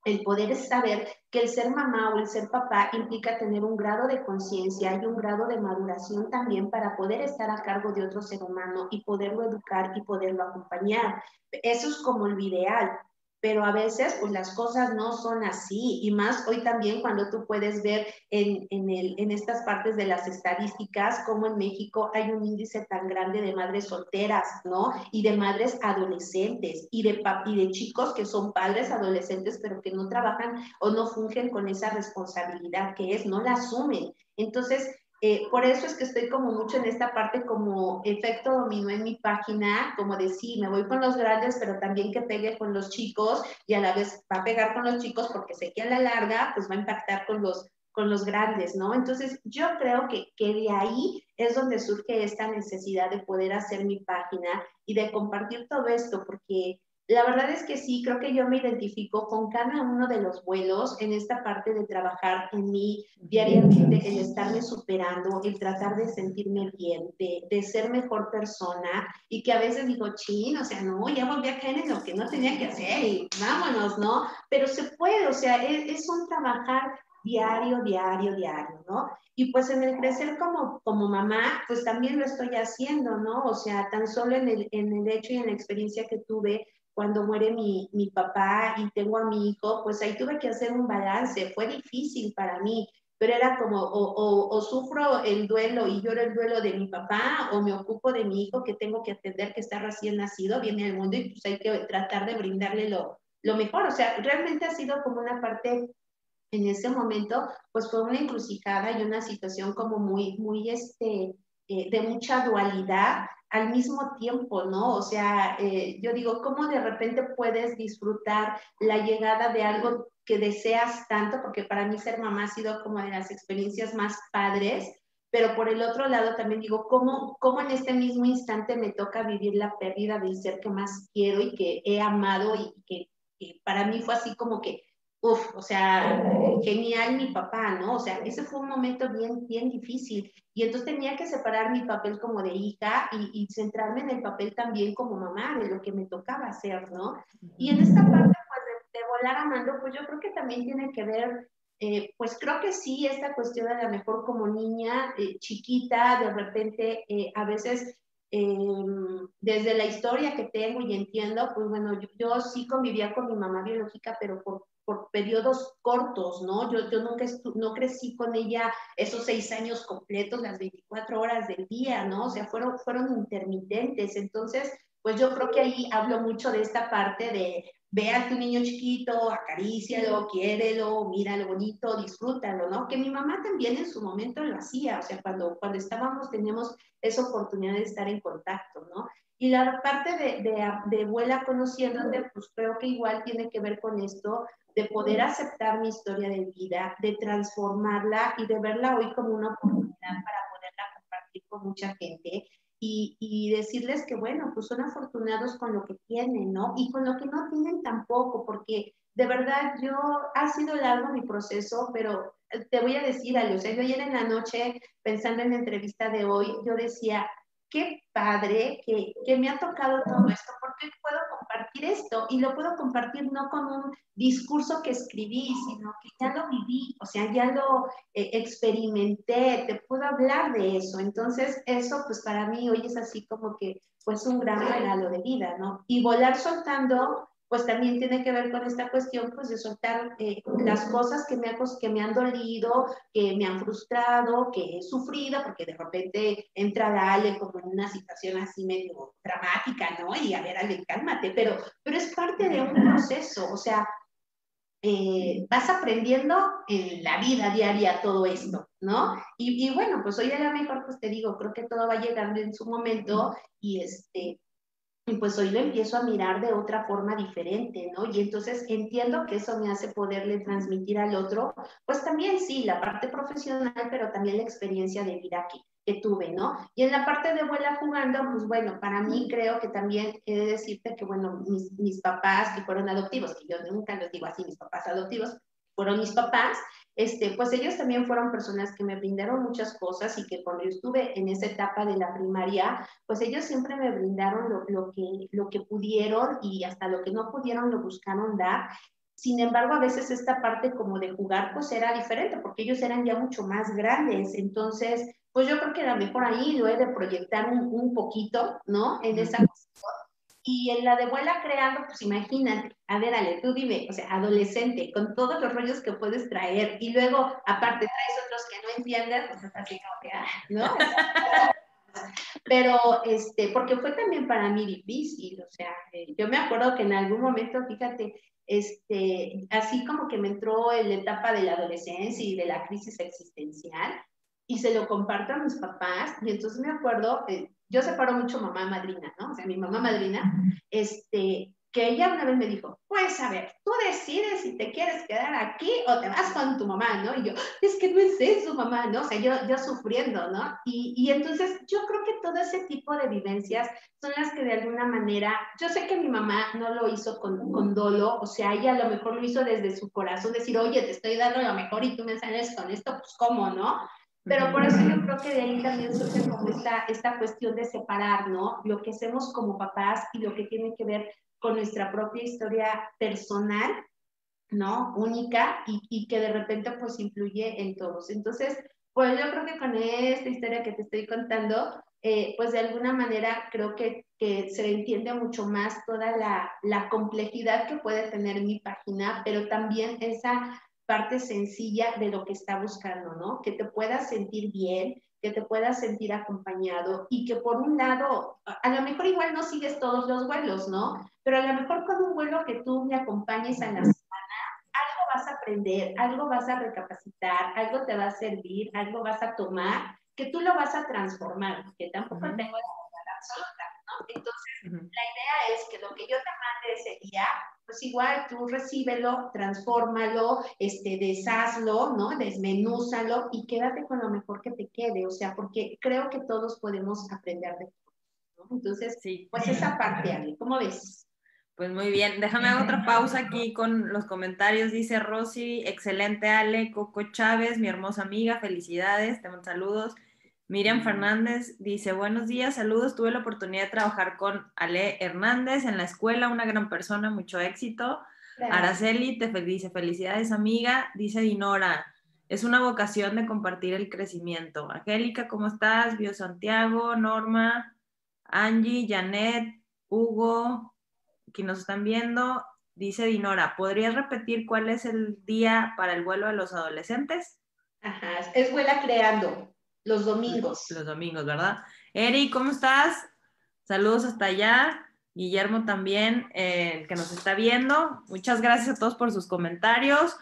el poder saber que el ser mamá o el ser papá implica tener un grado de conciencia y un grado de maduración también para poder estar a cargo de otro ser humano y poderlo educar y poderlo acompañar. Eso es como el ideal, pero a veces pues las cosas no son así y más hoy también cuando tú puedes ver en, en, el, en estas partes de las estadísticas como en México hay un índice tan grande de madres solteras, ¿no? Y de madres adolescentes y de, y de chicos que son padres adolescentes pero que no trabajan o no fungen con esa responsabilidad que es, no la asumen. Entonces, eh, por eso es que estoy como mucho en esta parte como efecto dominó en mi página, como de sí, me voy con los grandes, pero también que pegue con los chicos y a la vez va a pegar con los chicos porque sé que a la larga pues va a impactar con los, con los grandes, ¿no? Entonces yo creo que, que de ahí es donde surge esta necesidad de poder hacer mi página y de compartir todo esto, porque La verdad es que sí, creo que yo me identifico con cada uno de los vuelos en esta parte de trabajar en mí diariamente, el estarme superando, el tratar de sentirme bien, de, de ser mejor persona y que a veces digo, chin, o sea, no, ya volví a caer en lo que no tenía que hacer y vámonos, ¿no? Pero se puede, o sea, es, es un trabajar diario, diario, diario, ¿no? Y pues en el crecer como, como mamá, pues también lo estoy haciendo, ¿no? O sea, tan solo en el, en el hecho y en la experiencia que tuve cuando muere mi, mi, papá y tengo a mi hijo, pues ahí tuve que hacer un balance. Fue difícil para mí, pero era como o, o, o, sufro el duelo y lloro el duelo de mi papá o me ocupo de mi hijo que tengo que atender que está recién nacido, viene al mundo y pues hay que tratar de brindarle lo, lo mejor. O sea, realmente ha sido como una parte en ese momento, pues fue una encrucijada y una situación como muy, muy, este, eh, de mucha dualidad al mismo tiempo, ¿no? O sea, eh, yo digo, ¿cómo de repente puedes disfrutar la llegada de algo que deseas tanto? Porque para mí ser mamá ha sido como de las experiencias más padres, pero por el otro lado también digo, ¿cómo, cómo en este mismo instante me toca vivir la pérdida del ser que más quiero y que he amado y que, que para mí fue así como que uf, o sea, genial mi papá, ¿no? O sea, ese fue un momento bien, bien difícil. Y entonces tenía que separar mi papel como de hija y, y centrarme en el papel también como mamá, de lo que me tocaba hacer, ¿no? Y en esta parte, pues, de, de volar amando, pues yo creo que también tiene que ver eh, pues creo que sí, esta cuestión a lo mejor como niña eh, chiquita, de repente eh, a veces em, desde la historia que tengo y entiendo, pues bueno, yo, yo, sí convivía con mi mamá biológica, pero por por periodos cortos, ¿no? Yo, yo nunca no crecí con ella esos seis años completos, las 24 horas del día, ¿no? O sea, fueron, fueron intermitentes. Entonces, pues yo creo que ahí hablo mucho de esta parte de ve a tu niño chiquito, acarícialo, quiérelo, míralo bonito, disfrútalo, ¿no? Que mi mamá también en su momento lo hacía, o sea, cuando, cuando estábamos teníamos esa oportunidad de estar en contacto, ¿no? Y la parte de, de, de vuela conociéndote, pues creo que igual tiene que ver con esto de poder aceptar mi historia de vida, de transformarla y de verla hoy como una oportunidad para poderla compartir con mucha gente y, y, decirles que, bueno, pues son afortunados con lo que tienen, ¿no? Y con lo que no tienen tampoco, porque de verdad yo, ha sido largo mi proceso, pero te voy a decir algo, o sea, yo ayer en la noche, pensando en la entrevista de hoy, yo decía, qué padre que, que, me ha tocado todo esto, porque puedo compartir esto y lo puedo compartir no con un discurso que escribí, sino que ya lo viví, o sea, ya lo eh, experimenté, te puedo hablar de eso. Entonces, eso pues para mí hoy es así como que pues un gran regalo de vida, ¿no? Y volar soltando pues también tiene que ver con esta cuestión, pues de soltar eh, las cosas que me, que me han dolido, que me han frustrado, que he sufrido, porque de repente entra la Ale como en una situación así medio dramática, ¿no? Y a ver, Ale, cálmate, pero, pero es parte de un proceso, o sea, eh, vas aprendiendo en la vida diaria todo esto, ¿no? Y, y, bueno, pues hoy a lo mejor, pues te digo, creo que todo va llegando en su momento y este, y pues hoy lo empiezo a mirar de otra forma diferente, ¿no? Y entonces entiendo que eso me hace poderle transmitir al otro, pues también sí, la parte profesional, pero también la experiencia de vida que, que tuve, ¿no? Y en la parte de vuela jugando, pues bueno, para mí creo que también he de decirte que, bueno, mis, mis papás que fueron adoptivos, que yo nunca los digo así, mis papás adoptivos, fueron mis papás, este, pues ellos también fueron personas que me brindaron muchas cosas y que cuando yo estuve en esa etapa de la primaria, pues ellos siempre me brindaron lo, lo, que, lo que pudieron y hasta lo que no pudieron lo buscaron dar. Sin embargo, a veces esta parte como de jugar pues era diferente porque ellos eran ya mucho más grandes. Entonces, pues yo creo que a lo mejor ahí lo he de proyectar un, un poquito, ¿no? En esa y en la de vuela creando, pues imagínate, a ver, Ale, tú dime, o sea, adolescente, con todos los rollos que puedes traer, y luego, aparte, traes otros que no entiendes, pues es así como que, ah, ¿no? Pero, este, porque fue también para mí difícil, o sea, eh, yo me acuerdo que en algún momento, fíjate, este, así como que me entró en la etapa de la adolescencia y de la crisis existencial, y se lo comparto a mis papás, y entonces me acuerdo, eh, yo separo mucho mamá madrina, ¿no? O sea, mi mamá madrina, este, que ella una vez me dijo, pues a ver, tú decides si te quieres quedar aquí o te vas con tu mamá, ¿no? Y yo, es que no es eso, mamá, ¿no? O sea, yo, yo sufriendo, ¿no? Y, y entonces yo creo que todo ese tipo de vivencias son las que de alguna manera, yo sé que mi mamá no lo hizo con, con dolo, o sea, ella a lo mejor lo hizo desde su corazón, decir, oye, te estoy dando lo mejor y tú me sales con esto, pues cómo, ¿no? Pero por eso yo creo que de ahí también surge como esta, esta cuestión de separar, ¿no? Lo que hacemos como papás y lo que tiene que ver con nuestra propia historia personal, ¿no? Única y, y, que de repente pues influye en todos. Entonces, pues yo creo que con esta historia que te estoy contando, eh, pues de alguna manera creo que, que se entiende mucho más toda la, la, complejidad que puede tener mi página, pero también esa parte sencilla de lo que está buscando, ¿no? Que te puedas sentir bien, que te puedas sentir acompañado y que por un lado, a lo mejor igual no sigues todos los vuelos, ¿no? Pero a lo mejor con un vuelo que tú me acompañes a la semana, algo vas a aprender, algo vas a recapacitar, algo te va a servir, algo vas a tomar, que tú lo vas a transformar, que tampoco tengo la verdad absoluta, ¿no? Entonces, la idea es que lo que yo te mande ese día, pues igual tú recíbelo, transfórmalo, este, deshazlo, ¿no? Desmenúzalo y quédate con lo mejor que te quede, o sea, porque creo que todos podemos aprender de todo, ¿no? Entonces, sí. pues esa parte, Ale, ¿cómo ves? Pues muy bien, déjame otra pausa aquí con los comentarios. Dice Rosy, excelente Ale, Coco Chávez, mi hermosa amiga, felicidades, te mando saludos. Miriam Fernández dice, buenos días, saludos, tuve la oportunidad de trabajar con Ale Hernández en la escuela, una gran persona, mucho éxito. Araceli te dice, felicidades amiga, dice Dinora, es una vocación de compartir el crecimiento. Angélica, ¿cómo estás? Bio Santiago, Norma, Angie, Janet, Hugo, que nos están viendo, dice Dinora, ¿podrías repetir cuál es el día para el vuelo de los adolescentes? Ajá, es vuela creando. Los domingos. Los domingos, ¿verdad? Eri, ¿cómo estás? Saludos hasta allá. Guillermo también, eh, que nos está viendo. Muchas gracias a todos por sus comentarios.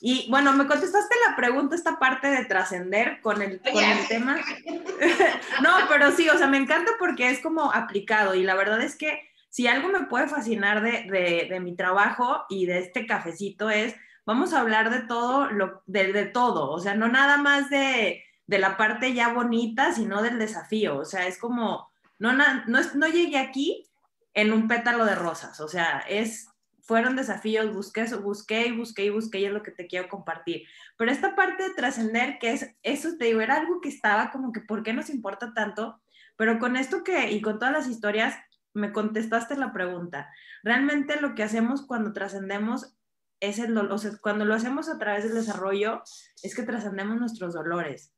Y bueno, me contestaste la pregunta, esta parte de trascender con el, con el tema. no, pero sí, o sea, me encanta porque es como aplicado y la verdad es que si algo me puede fascinar de, de, de mi trabajo y de este cafecito es, vamos a hablar de todo, lo, de, de todo, o sea, no nada más de, de la parte ya bonita, sino del desafío. O sea, es como, no, no, no llegué aquí en un pétalo de rosas, o sea, es, fueron desafíos, busqué, busqué y busqué y busqué y es lo que te quiero compartir. Pero esta parte de trascender, que es, eso te digo, era algo que estaba como que, ¿por qué nos importa tanto? Pero con esto que, y con todas las historias, me contestaste la pregunta. Realmente lo que hacemos cuando trascendemos es el, o sea, cuando lo hacemos a través del desarrollo, es que trascendemos nuestros dolores.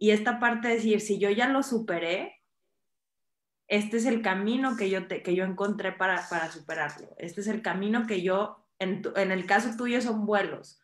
Y esta parte de decir, si yo ya lo superé, este es el camino que yo, que yo encontré para, para superarlo. Este es el camino que yo, en, en el caso tuyo, son vuelos.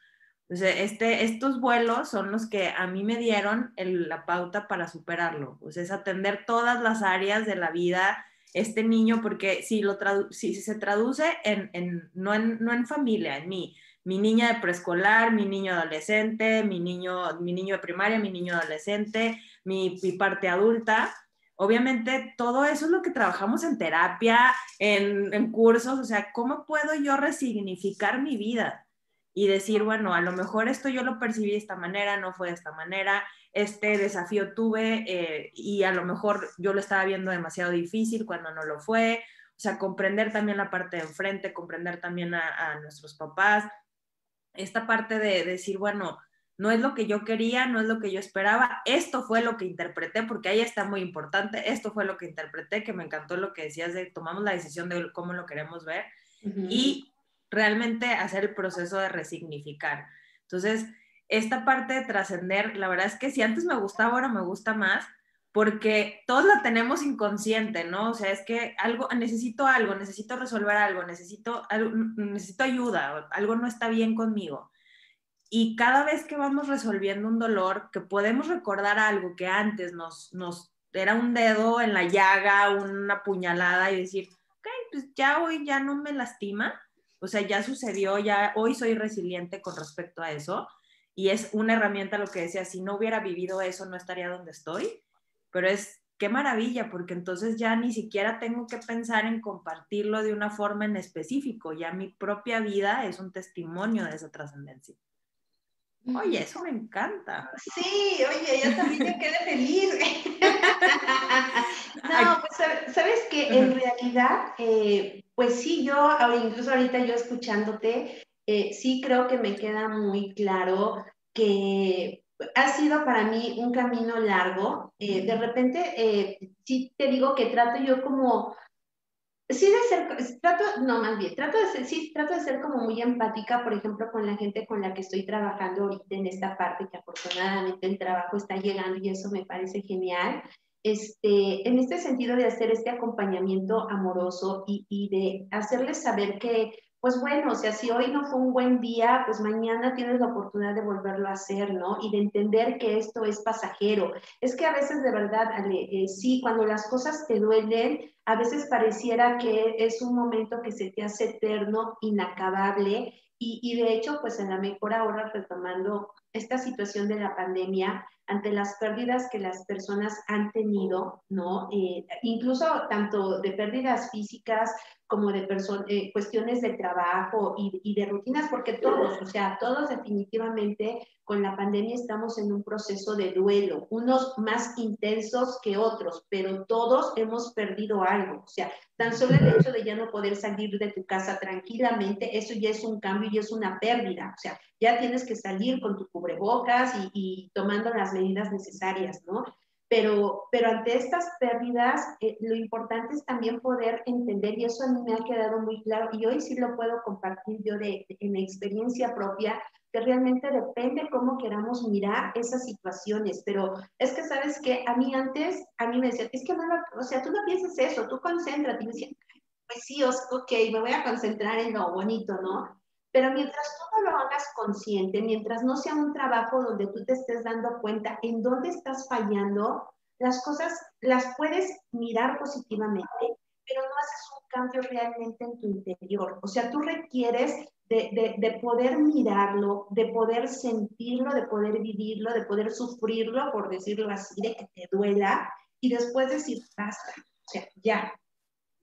Este, estos vuelos son los que a mí me dieron la pauta para superarlo. Es atender todas las áreas de la vida, este niño, porque si, lo si se traduce en, en, no, en, no en familia, en mí, mi niña de preescolar, mi niño adolescente, mi niño, mi niño de primaria, mi niño adolescente, mi, parte adulta. Obviamente todo eso es lo que trabajamos en terapia, en, en cursos, o sea, ¿cómo puedo yo resignificar mi vida? Y decir, bueno, a lo mejor esto yo lo percibí de esta manera, no fue de esta manera, este desafío tuve eh, y a lo mejor yo lo estaba viendo demasiado difícil cuando no lo fue. O sea, comprender también la parte de enfrente, comprender también a nuestros papás, esta parte de, decir, bueno, no es lo que yo quería, no es lo que yo esperaba, esto fue lo que interpreté, porque ahí está muy importante, esto fue lo que interpreté, que me encantó lo que decías de tomamos la decisión de cómo lo queremos ver y realmente hacer el proceso de resignificar. Entonces, esta parte de trascender, la verdad es que si antes me gustaba, ahora me gusta más, porque todos la tenemos inconsciente, ¿no? O sea, es que algo, necesito algo, necesito resolver algo, necesito, necesito ayuda, algo no está bien conmigo. Y cada vez que vamos resolviendo un dolor, que podemos recordar algo que antes nos, nos era un dedo en la llaga, una puñalada y decir, ok, pues ya hoy ya no me lastima, o sea, ya sucedió, ya hoy soy resiliente con respecto a eso. Y es una herramienta, lo que decía, si no hubiera vivido eso, no estaría donde estoy pero es qué maravilla, porque entonces ya ni siquiera tengo que pensar en compartirlo de una forma en específico, ya mi propia vida es un testimonio de esa trascendencia. Oye, eso me encanta. Sí, oye, yo también me quedé feliz. no, pues sabes que en realidad, eh, pues sí, yo, incluso ahorita yo escuchándote, eh, sí creo que me queda muy claro que ha sido para mí un camino largo. Eh, de repente, sí te digo que trato yo como sí de ser, trato, no más bien, trato de ser, sí, trato de ser como muy empática, por ejemplo, con la gente con la que estoy trabajando ahorita en esta parte, que afortunadamente el trabajo está llegando y eso me parece genial. Este, en este sentido de hacer este acompañamiento amoroso y, y de hacerles saber que pues bueno, o sea, si hoy no fue un buen día, pues mañana tienes la oportunidad de volverlo a hacer, ¿no? Y de entender que esto es pasajero. Es que a veces de verdad, eh, sí, cuando las cosas te duelen, a veces pareciera que es un momento que se te hace eterno, inacabable. Y, y de hecho, pues en la mejor ahora retomando esta situación de la pandemia, ante las pérdidas que las personas han tenido, ¿no? Eh, incluso tanto de pérdidas físicas como de eh, cuestiones de trabajo y, y, de rutinas, porque todos, o sea, todos definitivamente con la pandemia estamos en un proceso de duelo, unos más intensos que otros, pero todos hemos perdido algo, o sea, tan solo el hecho de ya no poder salir de tu casa tranquilamente, eso ya es un cambio y es una pérdida, o sea, ya tienes que salir con tu cubrebocas y, y tomando las medidas necesarias, ¿no? Pero, pero ante estas pérdidas, eh, lo importante es también poder entender, y eso a mí me ha quedado muy claro, y hoy sí lo puedo compartir yo de, en mi experiencia propia, que realmente depende cómo queramos mirar esas situaciones, pero es que sabes que a mí antes, a mí me decían, es que no, o sea, tú no pienses eso, tú concéntrate, y me decían, pues sí, ok, me voy a concentrar en lo bonito, ¿no? Pero mientras tú no lo hagas consciente, mientras no sea un trabajo donde tú te estés dando cuenta en dónde estás fallando, las cosas las puedes mirar positivamente, pero no haces un cambio realmente en tu interior. O sea, tú requieres de, de, poder mirarlo, de poder sentirlo, de poder vivirlo, de poder sufrirlo, por decirlo así, de que te duela, y después decir, basta, o sea, ya,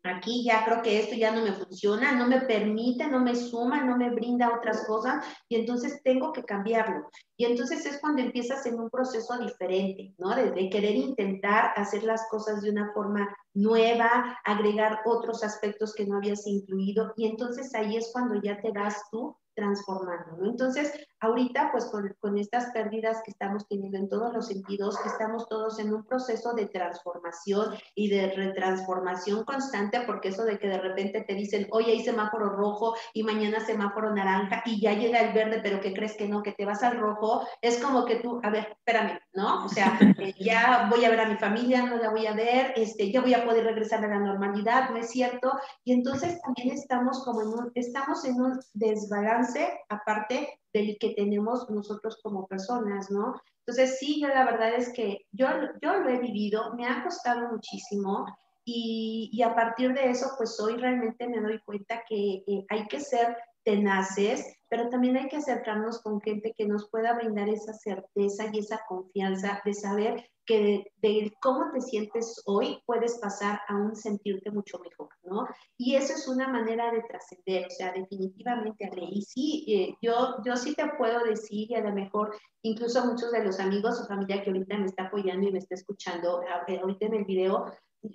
aquí ya creo que esto ya no me funciona, no me permite, no me suma, no me brinda otras cosas y entonces tengo que cambiarlo. Y entonces es cuando empiezas en un proceso diferente, ¿no? De, de, querer intentar hacer las cosas de una forma nueva, agregar otros aspectos que no habías incluido y entonces ahí es cuando ya te das tú transformando, ¿no? Entonces, ahorita, pues con, con, estas pérdidas que estamos teniendo en todos los sentidos, estamos todos en un proceso de transformación y de retransformación constante, porque eso de que de repente te dicen, hoy hay semáforo rojo y mañana semáforo naranja y ya llega el verde, pero que crees que no, que te vas al rojo, es como que tú, a ver, espérame, ¿no? O sea, eh, ya voy a ver a mi familia, no la voy a ver, este, ya voy a poder regresar a la normalidad, ¿no es cierto? Y entonces también estamos como en un, estamos en un desbalance aparte del que tenemos nosotros como personas, ¿no? Entonces, sí, yo la verdad es que yo, yo lo he vivido, me ha costado muchísimo y, y a partir de eso, pues hoy realmente me doy cuenta que eh, hay que ser tenaces, pero también hay que acercarnos con gente que nos pueda brindar esa certeza y esa confianza de saber que de, cómo te sientes hoy puedes pasar a un sentirte mucho mejor, ¿no? Y eso es una manera de trascender, o sea, definitivamente, Ale. Y sí, eh, yo, yo sí te puedo decir, y a lo mejor incluso muchos de los amigos o familia que ahorita me está apoyando y me está escuchando ahorita en el video,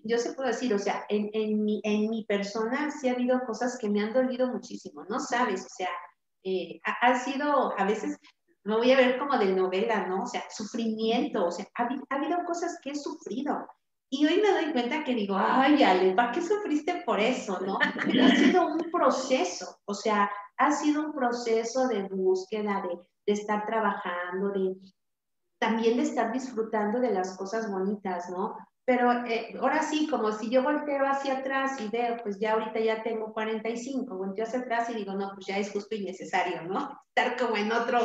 yo se puedo decir, o sea, en, en, mi, en mi persona sí ha habido cosas que me han dolido muchísimo, ¿no sabes? O sea, eh, ha, sido a veces no voy a ver como de novela, ¿no? O sea, sufrimiento, o sea, ha, ha, habido cosas que he sufrido. Y hoy me doy cuenta que digo, ay, Ale, ¿para qué sufriste por eso, no? Ha sido un proceso, o sea, ha sido un proceso de búsqueda, de, de estar trabajando, de también de estar disfrutando de las cosas bonitas, ¿no? Pero eh, ahora sí, como si yo volteo hacia atrás y veo, pues ya ahorita ya tengo 45, volteo hacia atrás y digo, no, pues ya es justo y necesario, ¿no? Estar como en otro,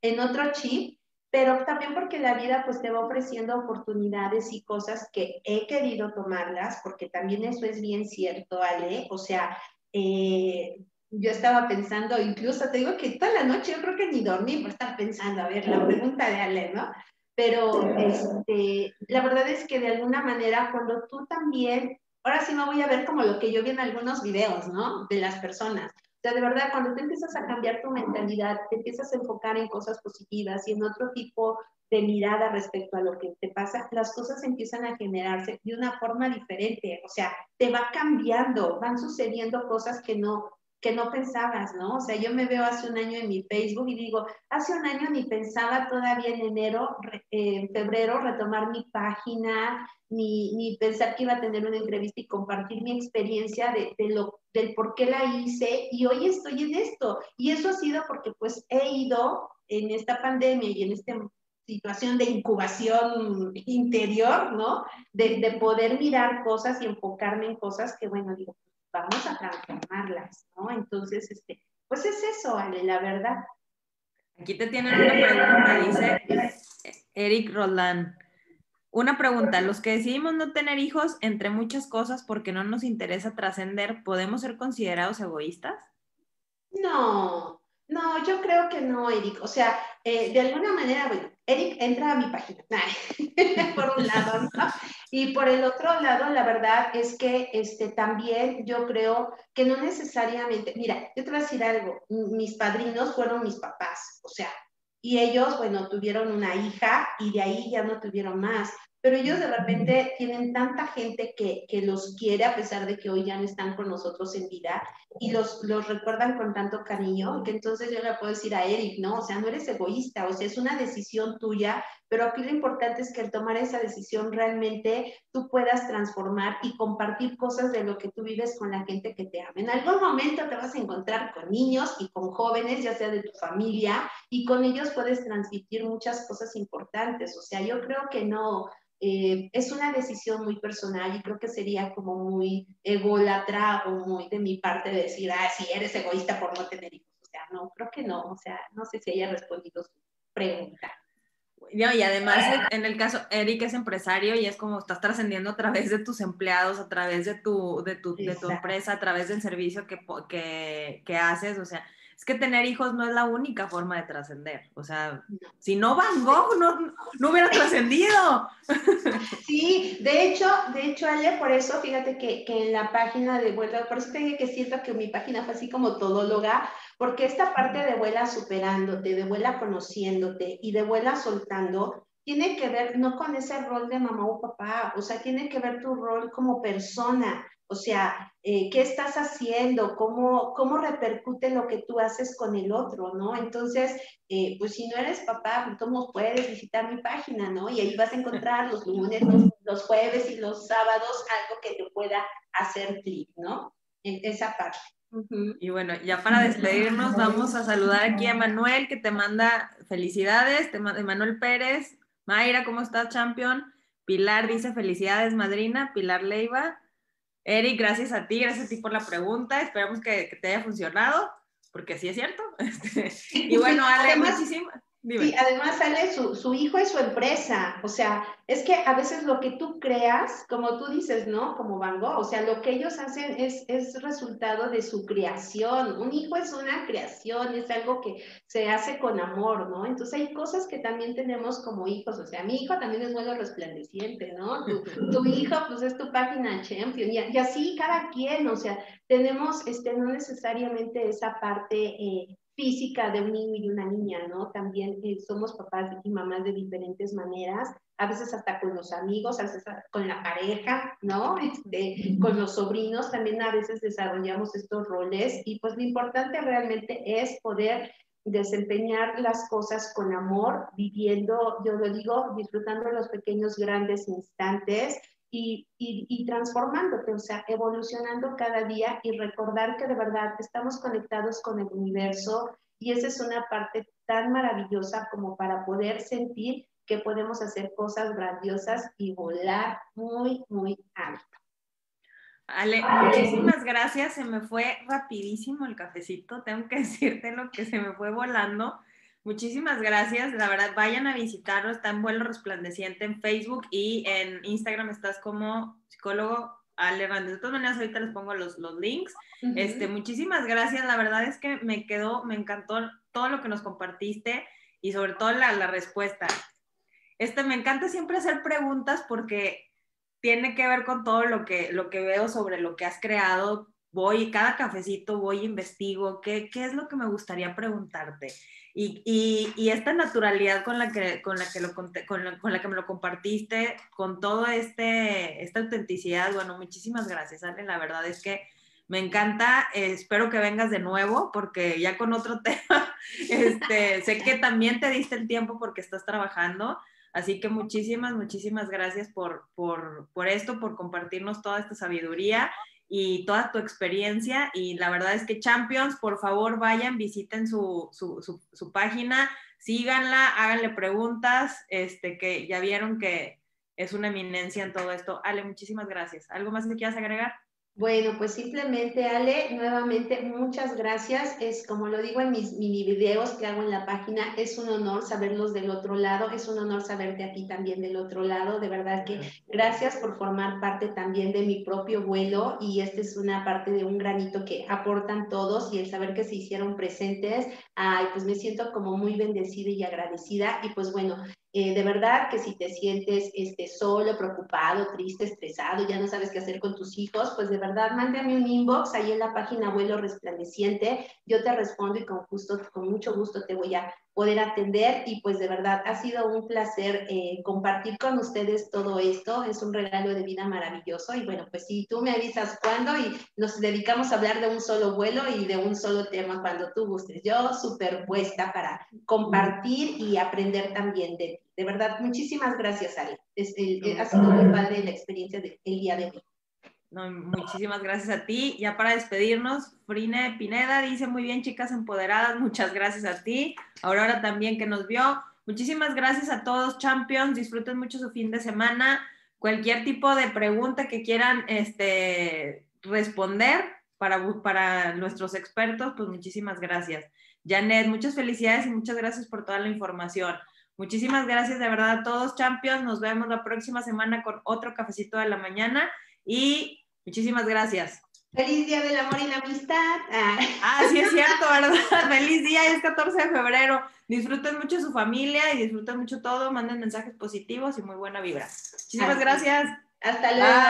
en otro chip, pero también porque la vida pues te va ofreciendo oportunidades y cosas que he querido tomarlas, porque también eso es bien cierto, Ale, o sea, eh, yo estaba pensando, incluso te digo que toda la noche yo creo que ni dormí por estar pensando, a ver, la pregunta de Ale, ¿no? Pero este, la verdad es que de alguna manera cuando tú también, ahora sí me voy a ver como lo que yo vi en algunos videos, ¿no? De las personas. O sea, de verdad, cuando tú empiezas a cambiar tu mentalidad, te empiezas a enfocar en cosas positivas y en otro tipo de mirada respecto a lo que te pasa, las cosas empiezan a generarse de una forma diferente, o sea, te va cambiando, van sucediendo cosas que no que no pensabas, ¿no? O sea, yo me veo hace un año en mi Facebook y digo, hace un año ni pensaba todavía en enero, en febrero retomar mi página, ni, ni, pensar que iba a tener una entrevista y compartir mi experiencia de, de, lo, del por qué la hice y hoy estoy en esto. Y eso ha sido porque pues he ido en esta pandemia y en esta situación de incubación interior, ¿no? De, de poder mirar cosas y enfocarme en cosas que, bueno, digo, vamos a transformarlas, ¿no? Entonces, este, pues es eso, Ale, la verdad. Aquí te tienen una pregunta, dice Eric Roland. Una pregunta, los que decidimos no tener hijos, entre muchas cosas, porque no nos interesa trascender, ¿podemos ser considerados egoístas? No, no, yo creo que no, Eric. O sea, eh, de alguna manera, bueno, Eric entra a mi página, por un lado, ¿no? Y por el otro lado, la verdad es que este, también yo creo que no necesariamente, mira, yo te voy a decir algo, mis padrinos fueron mis papás, o sea, y ellos, bueno, tuvieron una hija y de ahí ya no tuvieron más pero ellos de repente tienen tanta gente que, que, los quiere a pesar de que hoy ya no están con nosotros en vida y los, los recuerdan con tanto cariño que entonces yo le puedo decir a Eric, ¿no? O sea, no eres egoísta, o sea, es una decisión tuya, pero aquí lo importante es que al tomar esa decisión realmente tú puedas transformar y compartir cosas de lo que tú vives con la gente que te ama. En algún momento te vas a encontrar con niños y con jóvenes, ya sea de tu familia, y con ellos puedes transmitir muchas cosas importantes. O sea, yo creo que no, eh, es una decisión muy personal y creo que sería como muy ególatra o muy de mi parte decir, ah, sí, eres egoísta por no tener hijos. O sea, no, creo que no. O sea, no sé si haya respondido su pregunta. Y además, en el caso, Eric es empresario y es como estás trascendiendo a través de tus empleados, a través de tu, de tu, de tu empresa, a través del servicio que, que, que haces. O sea, es que tener hijos no es la única forma de trascender. O sea, si no Van Gogh no, no hubiera trascendido. Sí, de hecho, de hecho, Ale, por eso, fíjate que, que en la página de vuela, por eso te dije que siento que mi página fue así como todóloga, porque esta parte de vuela superándote, de vuela conociéndote y de vuela soltando, tiene que ver no con ese rol de mamá o papá, o sea, tiene que ver tu rol como persona, o sea, eh, ¿qué estás haciendo? ¿Cómo, ¿Cómo repercute lo que tú haces con el otro, no? Entonces, eh, pues si no eres papá, pues puedes visitar mi página, ¿no? Y ahí vas a encontrar los lunes, los, jueves y los sábados algo que te pueda hacer clic, ¿no? En esa parte. Y bueno, ya para despedirnos, vamos a saludar aquí a Manuel, que te manda felicidades, te manda Manuel Pérez. Mayra, ¿cómo estás, champion? Pilar dice felicidades, madrina. Pilar Leiva. Eric, gracias a ti, gracias a ti por la pregunta. Esperamos que, te haya funcionado, porque sí es cierto. Este, y bueno, Ale, muchísimas. Sí, además sale su, su, hijo y su empresa. O sea, es que a veces lo que tú creas, como tú dices, ¿no? Como Van Gogh, o sea, lo que ellos hacen es, es resultado de su creación. Un hijo es una creación, es algo que se hace con amor, ¿no? Entonces hay cosas que también tenemos como hijos. O sea, mi hijo también es muy resplandeciente, ¿no? Tu, tu hijo, pues es tu página champion. Y, y, así cada quien, o sea, tenemos este, no necesariamente esa parte. Eh, física de un niño y una niña, ¿no? También eh, somos papás y mamás de diferentes maneras, a veces hasta con los amigos, a veces con la pareja, ¿no? Este, con los sobrinos también a veces desarrollamos estos roles y pues lo importante realmente es poder desempeñar las cosas con amor, viviendo, yo lo digo, disfrutando los pequeños grandes instantes, y, y, transformándote, o sea, evolucionando cada día y recordar que de verdad estamos conectados con el universo y esa es una parte tan maravillosa como para poder sentir que podemos hacer cosas grandiosas y volar muy, muy alto. Ale, muchísimas gracias. Se me fue rapidísimo el cafecito. Tengo que decirte lo que se me fue volando. Muchísimas gracias. La verdad, vayan a visitarlo. Está en vuelo resplandeciente en Facebook y en Instagram estás como psicólogo Ale De todas maneras, ahorita les pongo los, los links. este, muchísimas gracias. La verdad es que me quedó, me encantó todo lo que nos compartiste y sobre todo la, la respuesta. Este, me encanta siempre hacer preguntas porque tiene que ver con todo lo que, lo que veo sobre lo que has creado. Voy, cada cafecito voy, investigo qué, qué es lo que me gustaría preguntarte. Y, y, esta naturalidad con la que, con la que, me lo compartiste, con toda este, esta autenticidad, bueno, muchísimas gracias, Ale. La verdad es que me encanta, espero que vengas de nuevo porque ya con otro tema, este, sé que también te diste el tiempo porque estás trabajando, así que muchísimas, muchísimas gracias por, por, por esto, por compartirnos toda esta sabiduría y toda tu experiencia. Y la verdad es que Champions, por favor, vayan, visiten su, su, su, su página, síganla, háganle preguntas, este, que ya vieron que es una eminencia en todo esto. Ale, muchísimas gracias. ¿Algo más que quieras agregar? Bueno, pues simplemente Ale, nuevamente muchas gracias. Es como lo digo en mis mini videos que hago en la página, es un honor saberlos del otro lado, es un honor saberte a ti también del otro lado. De verdad que gracias por formar parte también de mi propio vuelo y esta es una parte de un granito que aportan todos y el saber que se hicieron presentes, ay, pues me siento como muy bendecida y agradecida y pues bueno, eh, de verdad que si te sientes este, solo, preocupado, triste, estresado, ya no sabes qué hacer con tus hijos, pues de verdad mándame un inbox ahí en la página Abuelo Resplandeciente. Yo te respondo y con, justo, con mucho gusto te voy a poder atender y pues de verdad ha sido un placer eh, compartir con ustedes todo esto. Es un regalo de vida maravilloso y bueno, pues si tú me avisas cuándo y nos dedicamos a hablar de un solo vuelo y de un solo tema cuando tú gustes. Yo súper puesta para compartir y aprender también de ti. De verdad, muchísimas gracias, Ale. ha sido muy padre la experiencia del día de hoy. No, muchísimas gracias a ti. Ya para despedirnos, Frine Pineda dice muy bien, chicas empoderadas, muchas gracias a ti. Aurora también que nos vio. Muchísimas gracias a todos, Champions. Disfruten mucho su fin de semana. Cualquier tipo de pregunta que quieran este, responder para, para nuestros expertos, pues muchísimas gracias. Janet, muchas felicidades y muchas gracias por toda la información. Muchísimas gracias de verdad a todos, Champions. Nos vemos la próxima semana con otro cafecito de la mañana y muchísimas gracias. Feliz Día del Amor y la Amistad. Ah. ah, sí es cierto, ¿verdad? Feliz día, es 14 de febrero. Disfruten mucho su familia y disfruten mucho todo. Manden mensajes positivos y muy buena vibra. Muchísimas gracias. Hasta luego.